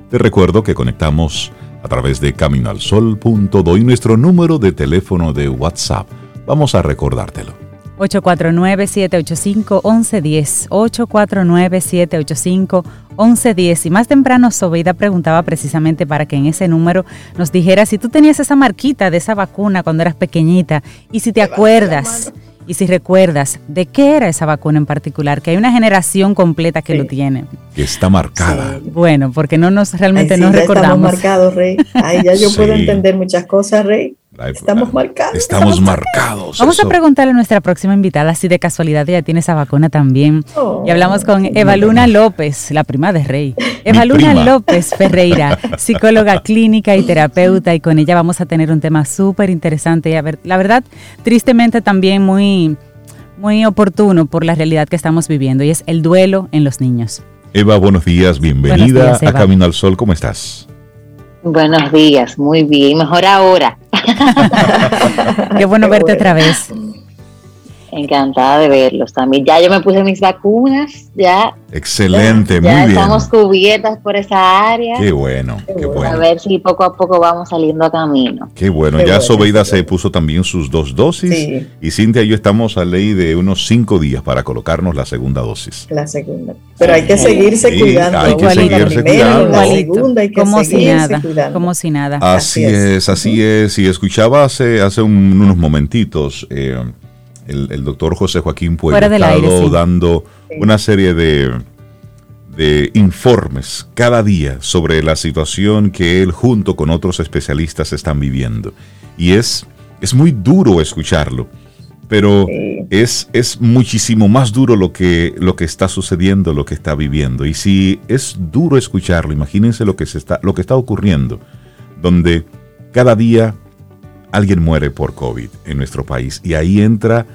Te recuerdo que conectamos a través de caminoalsol.do y nuestro número de teléfono de WhatsApp. Vamos a recordártelo. 849-785-1110. 849-785-1110. Y más temprano Sobeida preguntaba precisamente para que en ese número nos dijera si tú tenías esa marquita de esa vacuna cuando eras pequeñita y si te acuerdas y si recuerdas, ¿de qué era esa vacuna en particular? Que hay una generación completa que lo tiene. Que está marcada. Bueno, porque no nos realmente no recordamos. Estamos marcados, Rey. Ahí ya yo puedo entender muchas cosas, Rey. Estamos marcados. Estamos marcados. Vamos a preguntarle a nuestra próxima invitada si de casualidad ella tiene esa vacuna también. Oh, y hablamos con Eva Luna López, la prima de Rey. Eva Luna López Ferreira, (laughs) psicóloga clínica y terapeuta, y con ella vamos a tener un tema súper interesante. Y a ver, la verdad, tristemente también muy, muy oportuno por la realidad que estamos viviendo, y es el duelo en los niños. Eva, buenos días, bienvenida a Camino al Sol, ¿cómo estás? Buenos días, muy bien, mejor ahora. (laughs) Qué bueno verte otra vez. Encantada de verlos también. Ya yo me puse mis vacunas, ya. Excelente, muy bien. Estamos cubiertas por esa área. Qué bueno, qué bueno. A ver si poco a poco vamos saliendo a camino. Qué bueno. ya Sobeida se puso también sus dos dosis. Y Cintia y yo estamos a ley de unos cinco días para colocarnos la segunda dosis. La segunda. Pero hay que seguirse cuidando. Hay que seguirse cuidando. La segunda hay que como si nada, Como si nada. Así, es, así es. Y escuchaba hace, hace unos momentitos. Eh, el, doctor José Joaquín Pueblo ha estado dando una serie de, de informes cada día sobre la situación que él junto con otros especialistas están viviendo. Y es, es muy duro escucharlo, pero es, es muchísimo más duro lo que, lo que está sucediendo, lo que está viviendo. Y si es duro escucharlo, imagínense lo que, se está, lo que está ocurriendo, donde cada día alguien muere por COVID en nuestro país. Y ahí entra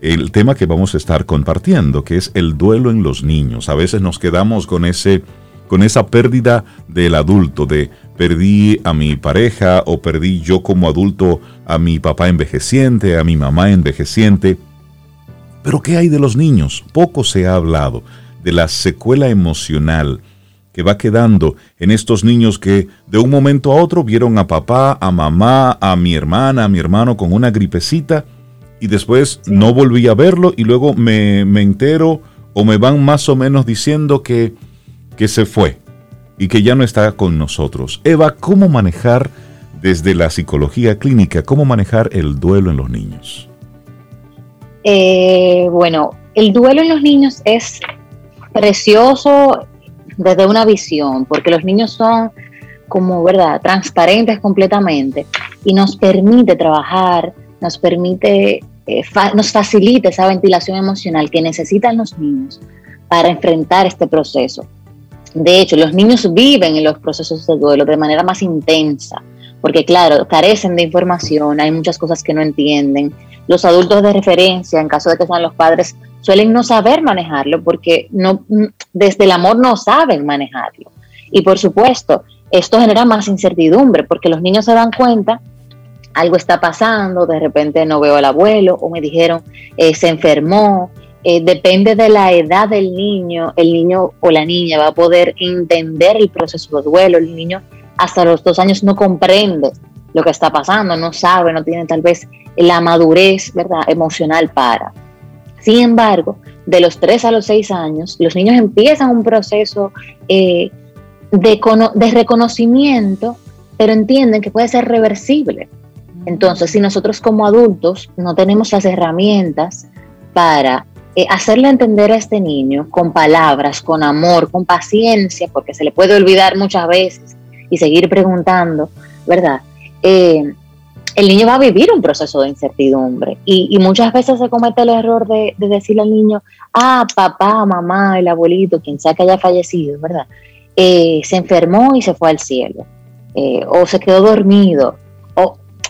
el tema que vamos a estar compartiendo, que es el duelo en los niños. A veces nos quedamos con ese con esa pérdida del adulto, de perdí a mi pareja o perdí yo como adulto a mi papá envejeciente, a mi mamá envejeciente. Pero ¿qué hay de los niños? Poco se ha hablado de la secuela emocional que va quedando en estos niños que de un momento a otro vieron a papá, a mamá, a mi hermana, a mi hermano con una gripecita y después no volví a verlo y luego me, entero o me van más o menos diciendo que, que se fue y que ya no está con nosotros. Eva, ¿cómo manejar desde la psicología clínica, cómo manejar el duelo en los niños? Eh, bueno, el duelo en los niños es precioso desde una visión, porque los niños son como, ¿verdad?, transparentes completamente y nos permite trabajar, nos permite eh, nos facilita esa ventilación emocional que necesitan los niños para enfrentar este proceso. De hecho, los niños viven en los procesos de duelo de manera más intensa, porque claro, carecen de información, hay muchas cosas que no entienden. Los adultos de referencia, en caso de que sean los padres, suelen no saber manejarlo porque no, desde el amor no saben manejarlo. Y por supuesto, esto genera más incertidumbre porque los niños se dan cuenta algo está pasando, de repente no veo al abuelo o me dijeron eh, se enfermó. Eh, depende de la edad del niño, el niño o la niña va a poder entender el proceso de duelo. El niño hasta los dos años no comprende lo que está pasando, no sabe, no tiene tal vez la madurez ¿verdad? emocional para. Sin embargo, de los tres a los seis años, los niños empiezan un proceso eh, de, de reconocimiento, pero entienden que puede ser reversible. Entonces, si nosotros como adultos no tenemos las herramientas para eh, hacerle entender a este niño con palabras, con amor, con paciencia, porque se le puede olvidar muchas veces y seguir preguntando, ¿verdad? Eh, el niño va a vivir un proceso de incertidumbre. Y, muchas veces se comete el error de, decirle al niño, ah, papá, mamá, el abuelito, quien sea que haya fallecido, ¿verdad? Eh, se enfermó y se fue al cielo, o se quedó dormido,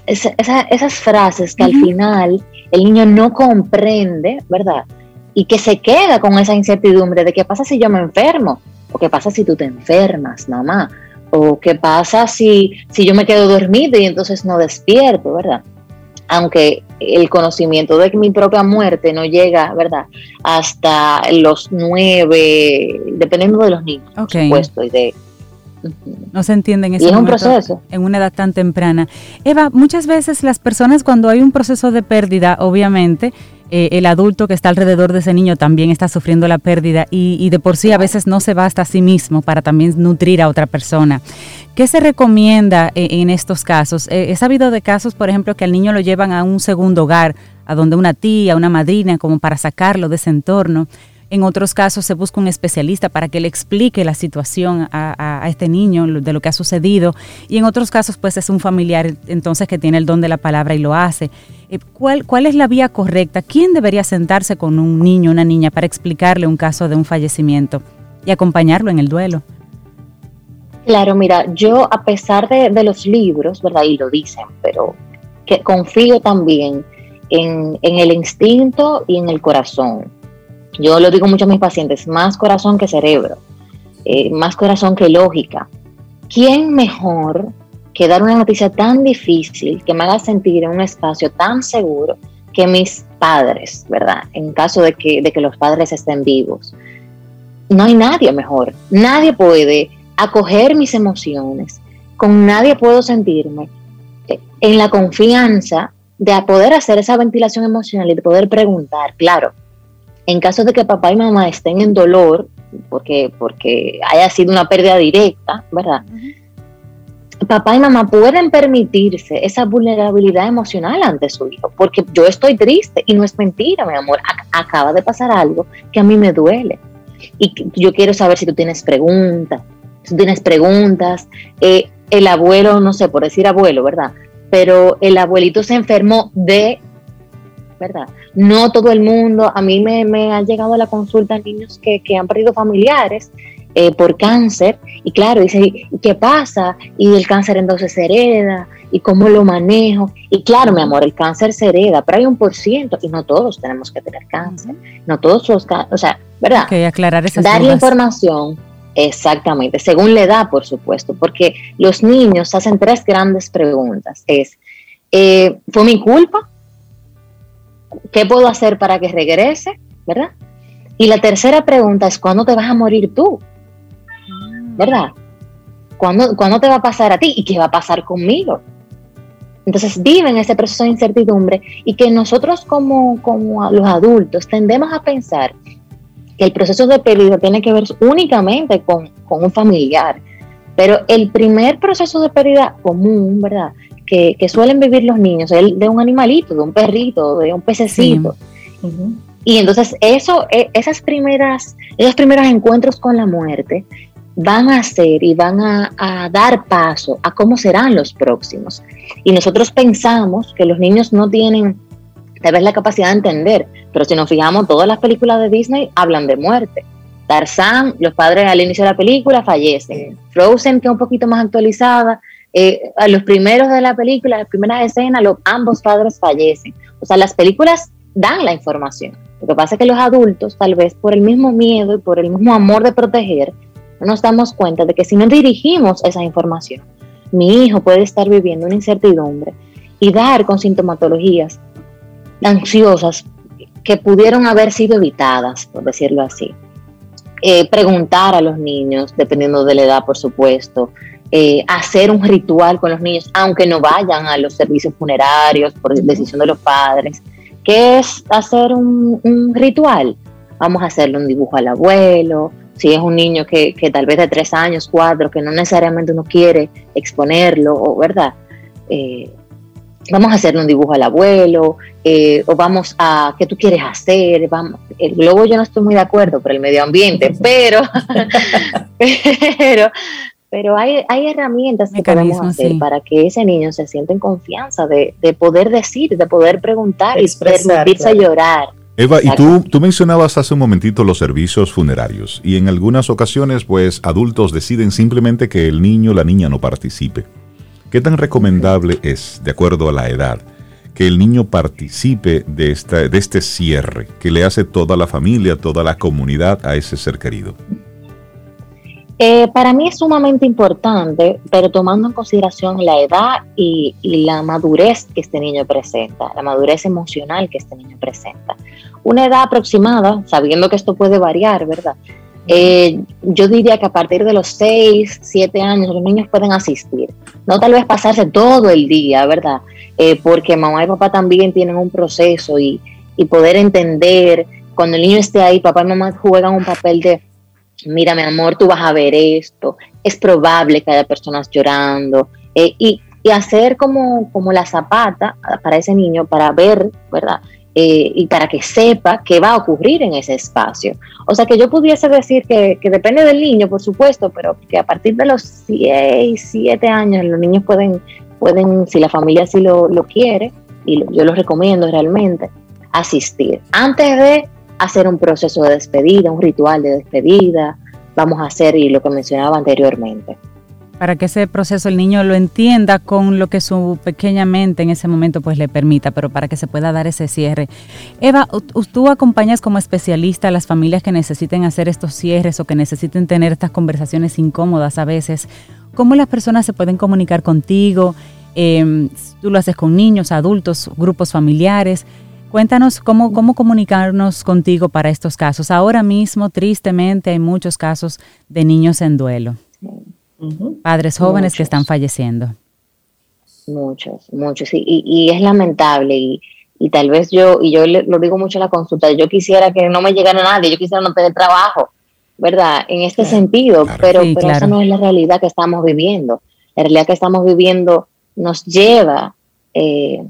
esas frases que al final el niño no comprende, ¿verdad? Y que se queda con esa incertidumbre de qué pasa si yo me enfermo, o qué pasa si tú te enfermas, mamá, o qué pasa si, si yo me quedo dormido y entonces no despierto, ¿verdad? Aunque el conocimiento de mi propia muerte no llega, ¿verdad? Hasta los nueve, dependiendo de los niños, por supuesto, y de, no se entiende en ese proceso. en una edad tan temprana. Eva, muchas veces las personas cuando hay un proceso de pérdida, obviamente, eh, el adulto que está alrededor de ese niño también está sufriendo la pérdida y, de por sí a veces no se basta a sí mismo para también nutrir a otra persona. ¿Qué se recomienda en, en estos casos? Eh, he sabido de casos, por ejemplo, que al niño lo llevan a un segundo hogar, a donde una tía, una madrina, como para sacarlo de ese entorno. En otros casos se busca un especialista para que le explique la situación a, este niño de lo que ha sucedido. Y en otros casos, pues es un familiar entonces que tiene el don de la palabra y lo hace. Eh, ¿Cuál, ¿Cuál es la vía correcta? ¿Quién debería sentarse con un niño, una niña, para explicarle un caso de un fallecimiento y acompañarlo en el duelo? Claro, mira, yo a pesar de, los libros, ¿verdad? Y lo dicen, pero que confío también en, el instinto y en el corazón. Yo lo digo mucho a mis pacientes, más corazón que cerebro, eh, más corazón que lógica. ¿Quién mejor que dar una noticia tan difícil que me haga sentir en un espacio tan seguro que mis padres, ¿verdad? En caso de que, de que los padres estén vivos. No hay nadie mejor. Nadie puede acoger mis emociones. Con nadie puedo sentirme eh, en la confianza de poder hacer esa ventilación emocional y de poder preguntar, claro, en caso de que papá y mamá estén en dolor, porque, porque haya sido una pérdida directa, ¿verdad? Papá y mamá pueden permitirse esa vulnerabilidad emocional ante su hijo, porque yo estoy triste y no es mentira, mi amor, acaba de pasar algo que a mí me duele. Y yo quiero saber si tú tienes preguntas, si tienes preguntas, eh, el abuelo, no sé, por decir abuelo, ¿verdad? Pero el abuelito se enfermó de, ¿verdad? No todo el mundo, a mí me, me han llegado a la consulta niños que, que han perdido familiares eh, por cáncer, y claro, dice, ¿qué pasa? Y el cáncer entonces se hereda, y cómo lo manejo. Y claro, mi amor, el cáncer se hereda, pero hay un por ciento, y no todos tenemos que tener cáncer, no todos los o sea, ¿verdad? que aclarar esas Dar información Exactamente, según la edad, por supuesto, porque los niños hacen tres grandes preguntas. Es, eh, ¿fue mi culpa? ¿Qué puedo hacer para que regrese? ¿Verdad? Y la tercera pregunta es, ¿cuándo te vas a morir tú? ¿Verdad? ¿Cuándo, ¿Cuándo te va a pasar a ti? ¿Y qué va a pasar conmigo? Entonces viven ese proceso de incertidumbre y que nosotros como, como los adultos tendemos a pensar que el proceso de pérdida tiene que ver únicamente con, un familiar. Pero el primer proceso de pérdida común, ¿verdad? Que, suelen vivir los niños, el de un animalito, de un perrito, de un pececito. Y entonces eso, e, esas primeras, esos primeros encuentros con la muerte van a ser y van a, a, dar paso a cómo serán los próximos. Y nosotros pensamos que los niños no tienen tal vez la capacidad de entender, pero si nos fijamos, todas las películas de Disney hablan de muerte. Tarzán, los padres al inicio de la película fallecen. Frozen, que es un poquito más actualizada, eh, a los primeros de la película, las primeras escenas, los, ambos padres fallecen. O sea, las películas dan la información. Lo que pasa es que los adultos, tal vez por el mismo miedo y por el mismo amor de proteger, no nos damos cuenta de que si no dirigimos esa información, mi hijo puede estar viviendo una incertidumbre y dar con sintomatologías ansiosas que pudieron haber sido evitadas, por decirlo así. Eh, preguntar a los niños, dependiendo de la edad, por supuesto, eh, hacer un ritual con los niños, aunque no vayan a los servicios funerarios por decisión de los padres. ¿Qué es hacer un, ritual? Vamos a hacerle un dibujo al abuelo, si es un niño que, tal vez de tres años, cuatro, que no necesariamente uno quiere exponerlo, ¿verdad? Eh, vamos a hacerle un dibujo al abuelo, eh, o vamos a, ¿qué tú quieres hacer? Vamos, el globo yo no estoy muy de acuerdo por el medio ambiente, (laughs) pero, (laughs) pero, pero hay, hay herramientas que podemos hacer para que ese niño se sienta en confianza de, poder decir, de poder preguntar y permitirse a llorar. Eva, y tú, tú mencionabas hace un momentito los servicios funerarios y en algunas ocasiones pues adultos deciden simplemente que el niño o la niña no participe. ¿Qué tan recomendable es, de acuerdo a la edad, que el niño participe de, esta, de este cierre que le hace toda la familia, toda la comunidad a ese ser querido? Eh, para mí es sumamente importante, pero tomando en consideración la edad y, la madurez que este niño presenta, la madurez emocional que este niño presenta. Una edad aproximada, sabiendo que esto puede variar, ¿verdad? Eh, yo diría que a partir de los 6, 7 años los niños pueden asistir. No tal vez pasarse todo el día, ¿verdad? Eh, porque mamá y papá también tienen un proceso y, poder entender, cuando el niño esté ahí, papá y mamá juegan un papel de, mira mi amor, tú vas a ver esto, es probable que haya personas llorando, eh, y, hacer como, como la zapata para ese niño, para ver, ¿verdad? eh, y para que sepa qué va a ocurrir en ese espacio. O sea que yo pudiese decir que, depende del niño, por supuesto, pero que a partir de los 6, 7 años los niños pueden, pueden si la familia así lo, quiere, y yo los recomiendo realmente, asistir. Antes de hacer un proceso de despedida, un ritual de despedida, vamos a hacer y lo que mencionaba anteriormente para que ese proceso el niño lo entienda con lo que su pequeña mente en ese momento pues le permita, pero para que se pueda dar ese cierre. Eva, tú acompañas como especialista a las familias que necesiten hacer estos cierres o que necesiten tener estas conversaciones incómodas a veces. ¿Cómo las personas se pueden comunicar contigo? Em, tú lo haces con niños, adultos, grupos familiares. Cuéntanos cómo, cómo comunicarnos contigo para estos casos. Ahora mismo, tristemente, hay muchos casos de niños en duelo. Padres jóvenes que están falleciendo. Muchos, muchos. Y, es lamentable. Y, tal vez yo, y yo lo digo mucho en la consulta, yo quisiera que no me llegara nadie, yo quisiera no tener trabajo, ¿verdad? En este sentido, pero, pero esa no es la realidad que estamos viviendo. La realidad que estamos viviendo nos lleva eh,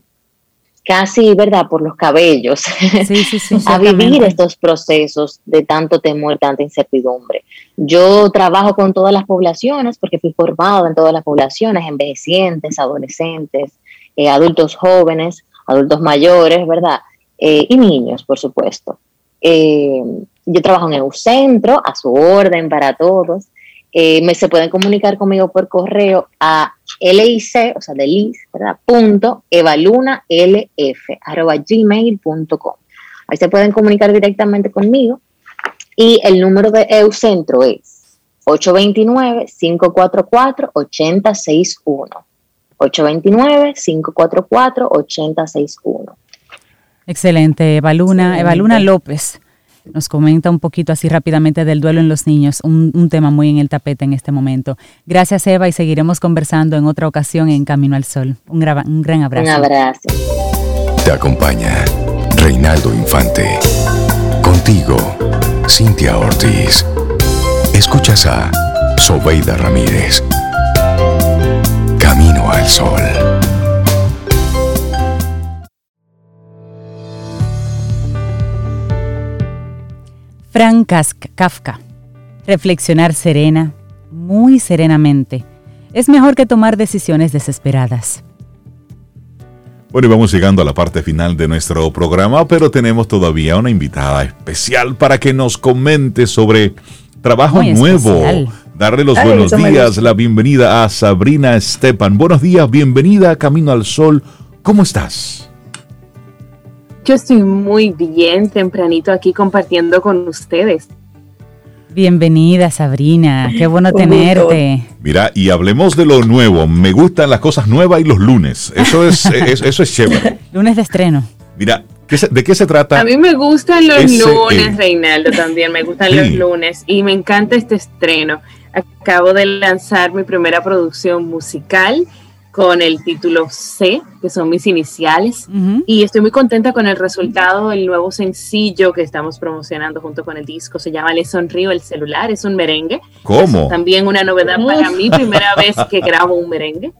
casi, ¿verdad?, por los cabellos, (laughs) a vivir estos procesos de tanto temor, tanta incertidumbre. Yo trabajo con todas las poblaciones porque fui formado en todas las poblaciones, envejecientes, adolescentes, eh, adultos jóvenes, adultos mayores, ¿verdad? Eh, y niños, por supuesto. Eh, yo trabajo en el centro, a su orden para todos. Me, se pueden comunicar conmigo por correo a lic, o sea, de lis, ¿verdad? Punto evalunalf, arroba gmail.com. Ahí se pueden comunicar directamente conmigo y el número de EUCentro es 829-544-8061. 829-544-8061. Excelente, Evaluna. Evaluna López nos comenta un poquito así rápidamente del duelo en los niños, un, tema muy en el tapete en este momento. Gracias, Eva, y seguiremos conversando en otra ocasión en Camino al Sol. Un, un gran abrazo. Un abrazo. Te acompaña Reinaldo Infante. Contigo Cintia Ortiz. Escuchas a Sobeida Ramírez. Camino al Sol. Frank Kafka. Reflexionar serena, muy serenamente, es mejor que tomar decisiones desesperadas. Bueno, y vamos llegando a la parte final de nuestro programa, pero tenemos todavía una invitada especial para que nos comente sobre trabajo nuevo. Darle los buenos días, la bienvenida a Sabrina Stepan. Buenos días, bienvenida a Camino al Sol. ¿Cómo estás? Yo estoy muy bien, tempranito aquí compartiendo con ustedes. Bienvenida Sabrina, qué bueno tenerte. Mira, y hablemos de lo nuevo. Me gustan las cosas nuevas y los lunes. Eso es, (laughs) eso es chévere. Lunes de estreno. Mira, ¿de qué se trata? A mí me gustan los lunes, Reinaldo, también. Me gustan los lunes y me encanta este estreno. Acabo de lanzar mi primera producción musical con el título C, que son mis iniciales, y estoy muy contenta con el resultado del nuevo sencillo que estamos promocionando junto con el disco. Se llama Le Sonrío el celular, es un merengue. ¿Cómo? también una novedad para mí, primera (laughs) vez que grabo un merengue.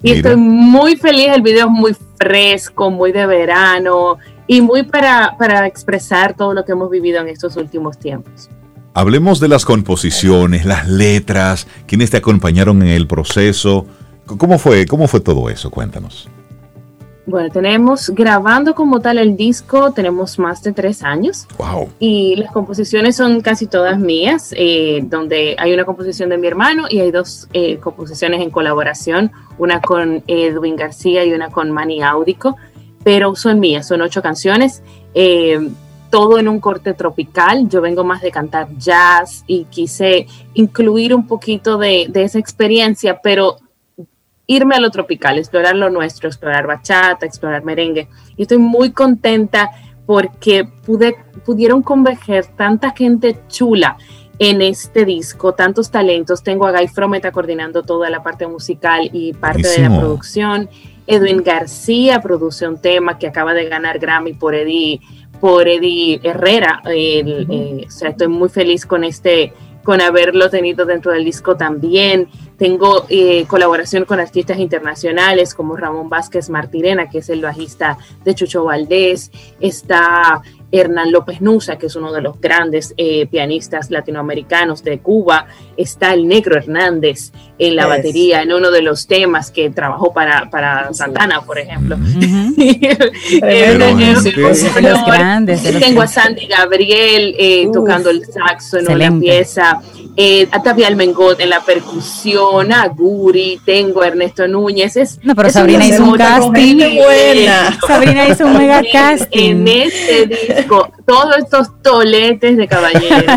Y estoy muy feliz, el video es muy fresco, muy de verano y muy para, para expresar todo lo que hemos vivido en estos últimos tiempos. Hablemos de las composiciones, las letras, quienes te acompañaron en el proceso. ¿Cómo fue, ¿Cómo fue todo eso? Cuéntanos. Bueno, tenemos grabando como tal el disco, tenemos más de tres años. Wow. Y las composiciones son casi todas mías, eh, donde hay una composición de mi hermano y hay dos eh, composiciones en colaboración, una con Edwin García y una con Manny Audico, pero son mías, son ocho canciones. Eh, todo en un corte tropical. Yo vengo más de cantar jazz y quise incluir un poquito de, de esa experiencia, pero irme a lo tropical, explorar lo nuestro, explorar bachata, explorar merengue. Y estoy muy contenta porque pude, pudieron converger tanta gente chula en este disco, tantos talentos. Tengo a Guy Frometa coordinando toda la parte musical y parte de la producción. Edwin García produce un tema que acaba de ganar Grammy por Eddie, por Eddie Herrera. Eh, o sea, estoy muy feliz con este con haberlo tenido dentro del disco también. Tengo eh, colaboración con artistas internacionales como Ramón Vázquez Martirena, que es el bajista de Chucho Valdés. Está Hernán López Nusa, que es uno de los grandes eh, pianistas latinoamericanos de Cuba, está el Negro Hernández en la batería, en uno de los temas que trabajó para, para Santana, por ejemplo. Tengo a Sandy Gabriel eh, tocando el saxo en una pieza eh, a Tavial Mengot en la percusión, a Guri, tengo a Ernesto Núñez. Es, no, pero Sabrina hizo un casting. Buena. (laughs) Sabrina hizo un mega casting. En este disco, todos estos toletes de caballeros.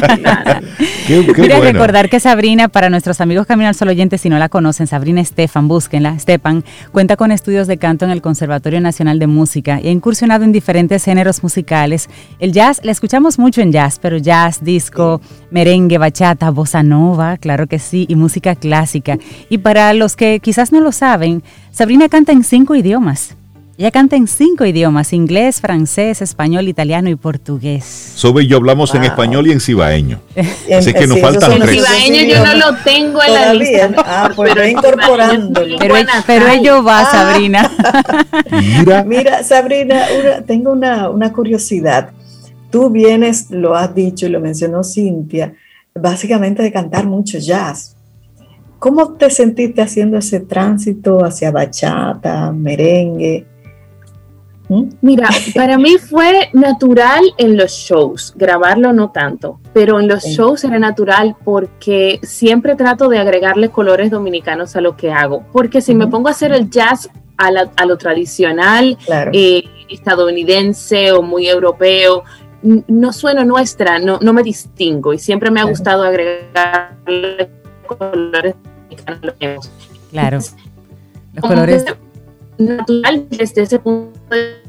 (laughs) Quería recordar que Sabrina, para nuestros amigos Camino al Sol oyentes, si no la conocen, Sabrina Estefan, búsquenla, Stepan, cuenta con estudios de canto en el Conservatorio Nacional de Música y ha incursionado en diferentes géneros musicales. El jazz, la escuchamos mucho en jazz, pero jazz, disco, merengue, bachata, voz nova, claro que sí, y música clásica. Y para los que quizás no lo saben, Sabrina canta en cinco idiomas. Ella canta en cinco idiomas, inglés, francés, español, italiano y portugués. Sobe y yo hablamos en español y en cibaeño. (laughs) Así que nos faltan tres. En cibaeño yo no lo tengo en la lista. Ah, pues pero incorporándolo. Pero, pero ello va, ah. Sabrina. Mira. Mira, Sabrina, tengo una, una curiosidad. Tú vienes, lo has dicho y lo mencionó Cintia, básicamente de cantar mucho jazz. ¿Cómo te sentiste haciendo ese tránsito hacia bachata, merengue? ¿Mm? Mira, para mí fue natural en los shows, grabarlo no tanto, pero en los shows era natural porque siempre trato de agregarle colores dominicanos a lo que hago, porque si me pongo a hacer el jazz a, lo tradicional, eh, estadounidense o muy europeo, no sueno nuestra, no, no me distingo y siempre me ha gustado agregar colores Claro. Los colores natural desde ese punto de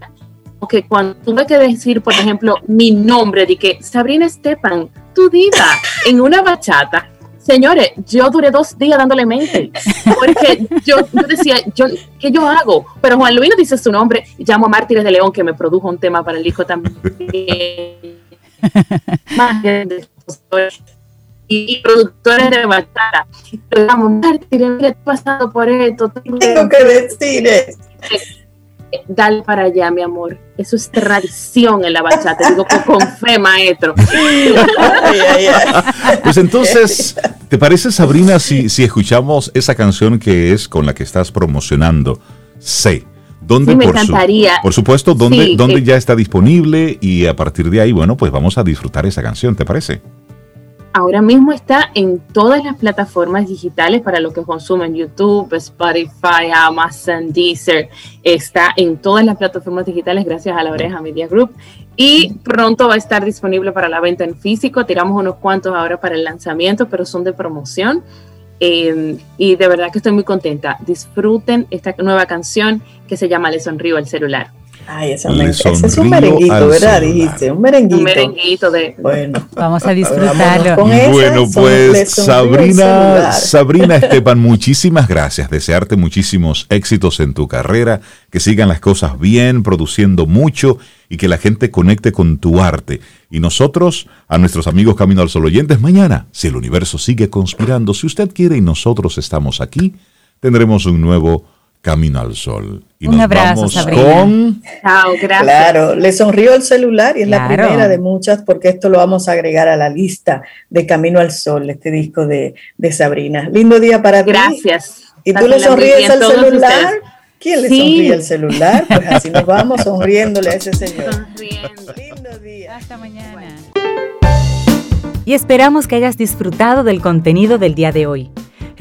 que cuando tuve que decir, por ejemplo, mi nombre de que Sabrina Estepan, tu diva, en una bachata, Señores, yo duré dos días dándole mente, (laughs) porque yo, decía, yo, ¿qué yo hago? Pero Juan Luis no dice su nombre, llamo a Mártires de León, que me produjo un tema para el disco también. (laughs) y, productores de batalla. Pero Mártires, he pasado por esto. Tengo que decir eso dale para allá, mi amor. Eso es tradición en la bachata. Digo, con fe, maestro. pues entonces, ¿te parece, Sabrina, si, si escuchamos esa canción que es con la que estás promocionando? Sé. ¿Dónde, me por encantaría. por supuesto, ¿dónde, dónde eh. ya está disponible? Y a partir de ahí, bueno, pues vamos a disfrutar esa canción, ¿te parece? Ahora mismo está en todas las plataformas digitales para los que consumen YouTube, Spotify, Amazon, Deezer. Está en todas las plataformas digitales gracias a la Oreja Media Group. Y pronto va a estar disponible para la venta en físico. Tiramos unos cuantos ahora para el lanzamiento, pero son de promoción. Eh, y de verdad que estoy muy contenta. Disfruten esta nueva canción que se llama Le sonrío al celular. Ay, esa me, ese es un merenguito, ¿verdad? Dijiste, un merenguito. Un merenguito de. Bueno, vamos a disfrutarlo. bueno, pues Sabrina, Sabrina (laughs) Esteban, muchísimas gracias. Desearte muchísimos éxitos en tu carrera, que sigan las cosas bien, produciendo mucho y que la gente conecte con tu arte. Y nosotros, a nuestros amigos Camino al Sol oyentes, mañana, si el universo sigue conspirando, si usted quiere y nosotros estamos aquí, tendremos un nuevo Camino al Sol. Y Un abrazo, Sabrina. con... Chao, gracias. Claro, le sonrió el celular y es la primera de muchas porque esto lo vamos a agregar a la lista de Camino al Sol, este disco de, Sabrina. Lindo día para ti. Gracias. ¿Y tú le sonríes al celular? ¿Quién le sonríe al celular? Pues así nos vamos sonriéndole a ese señor. Sonriendo. Lindo día. Hasta mañana. Y esperamos que hayas disfrutado del contenido del día de hoy.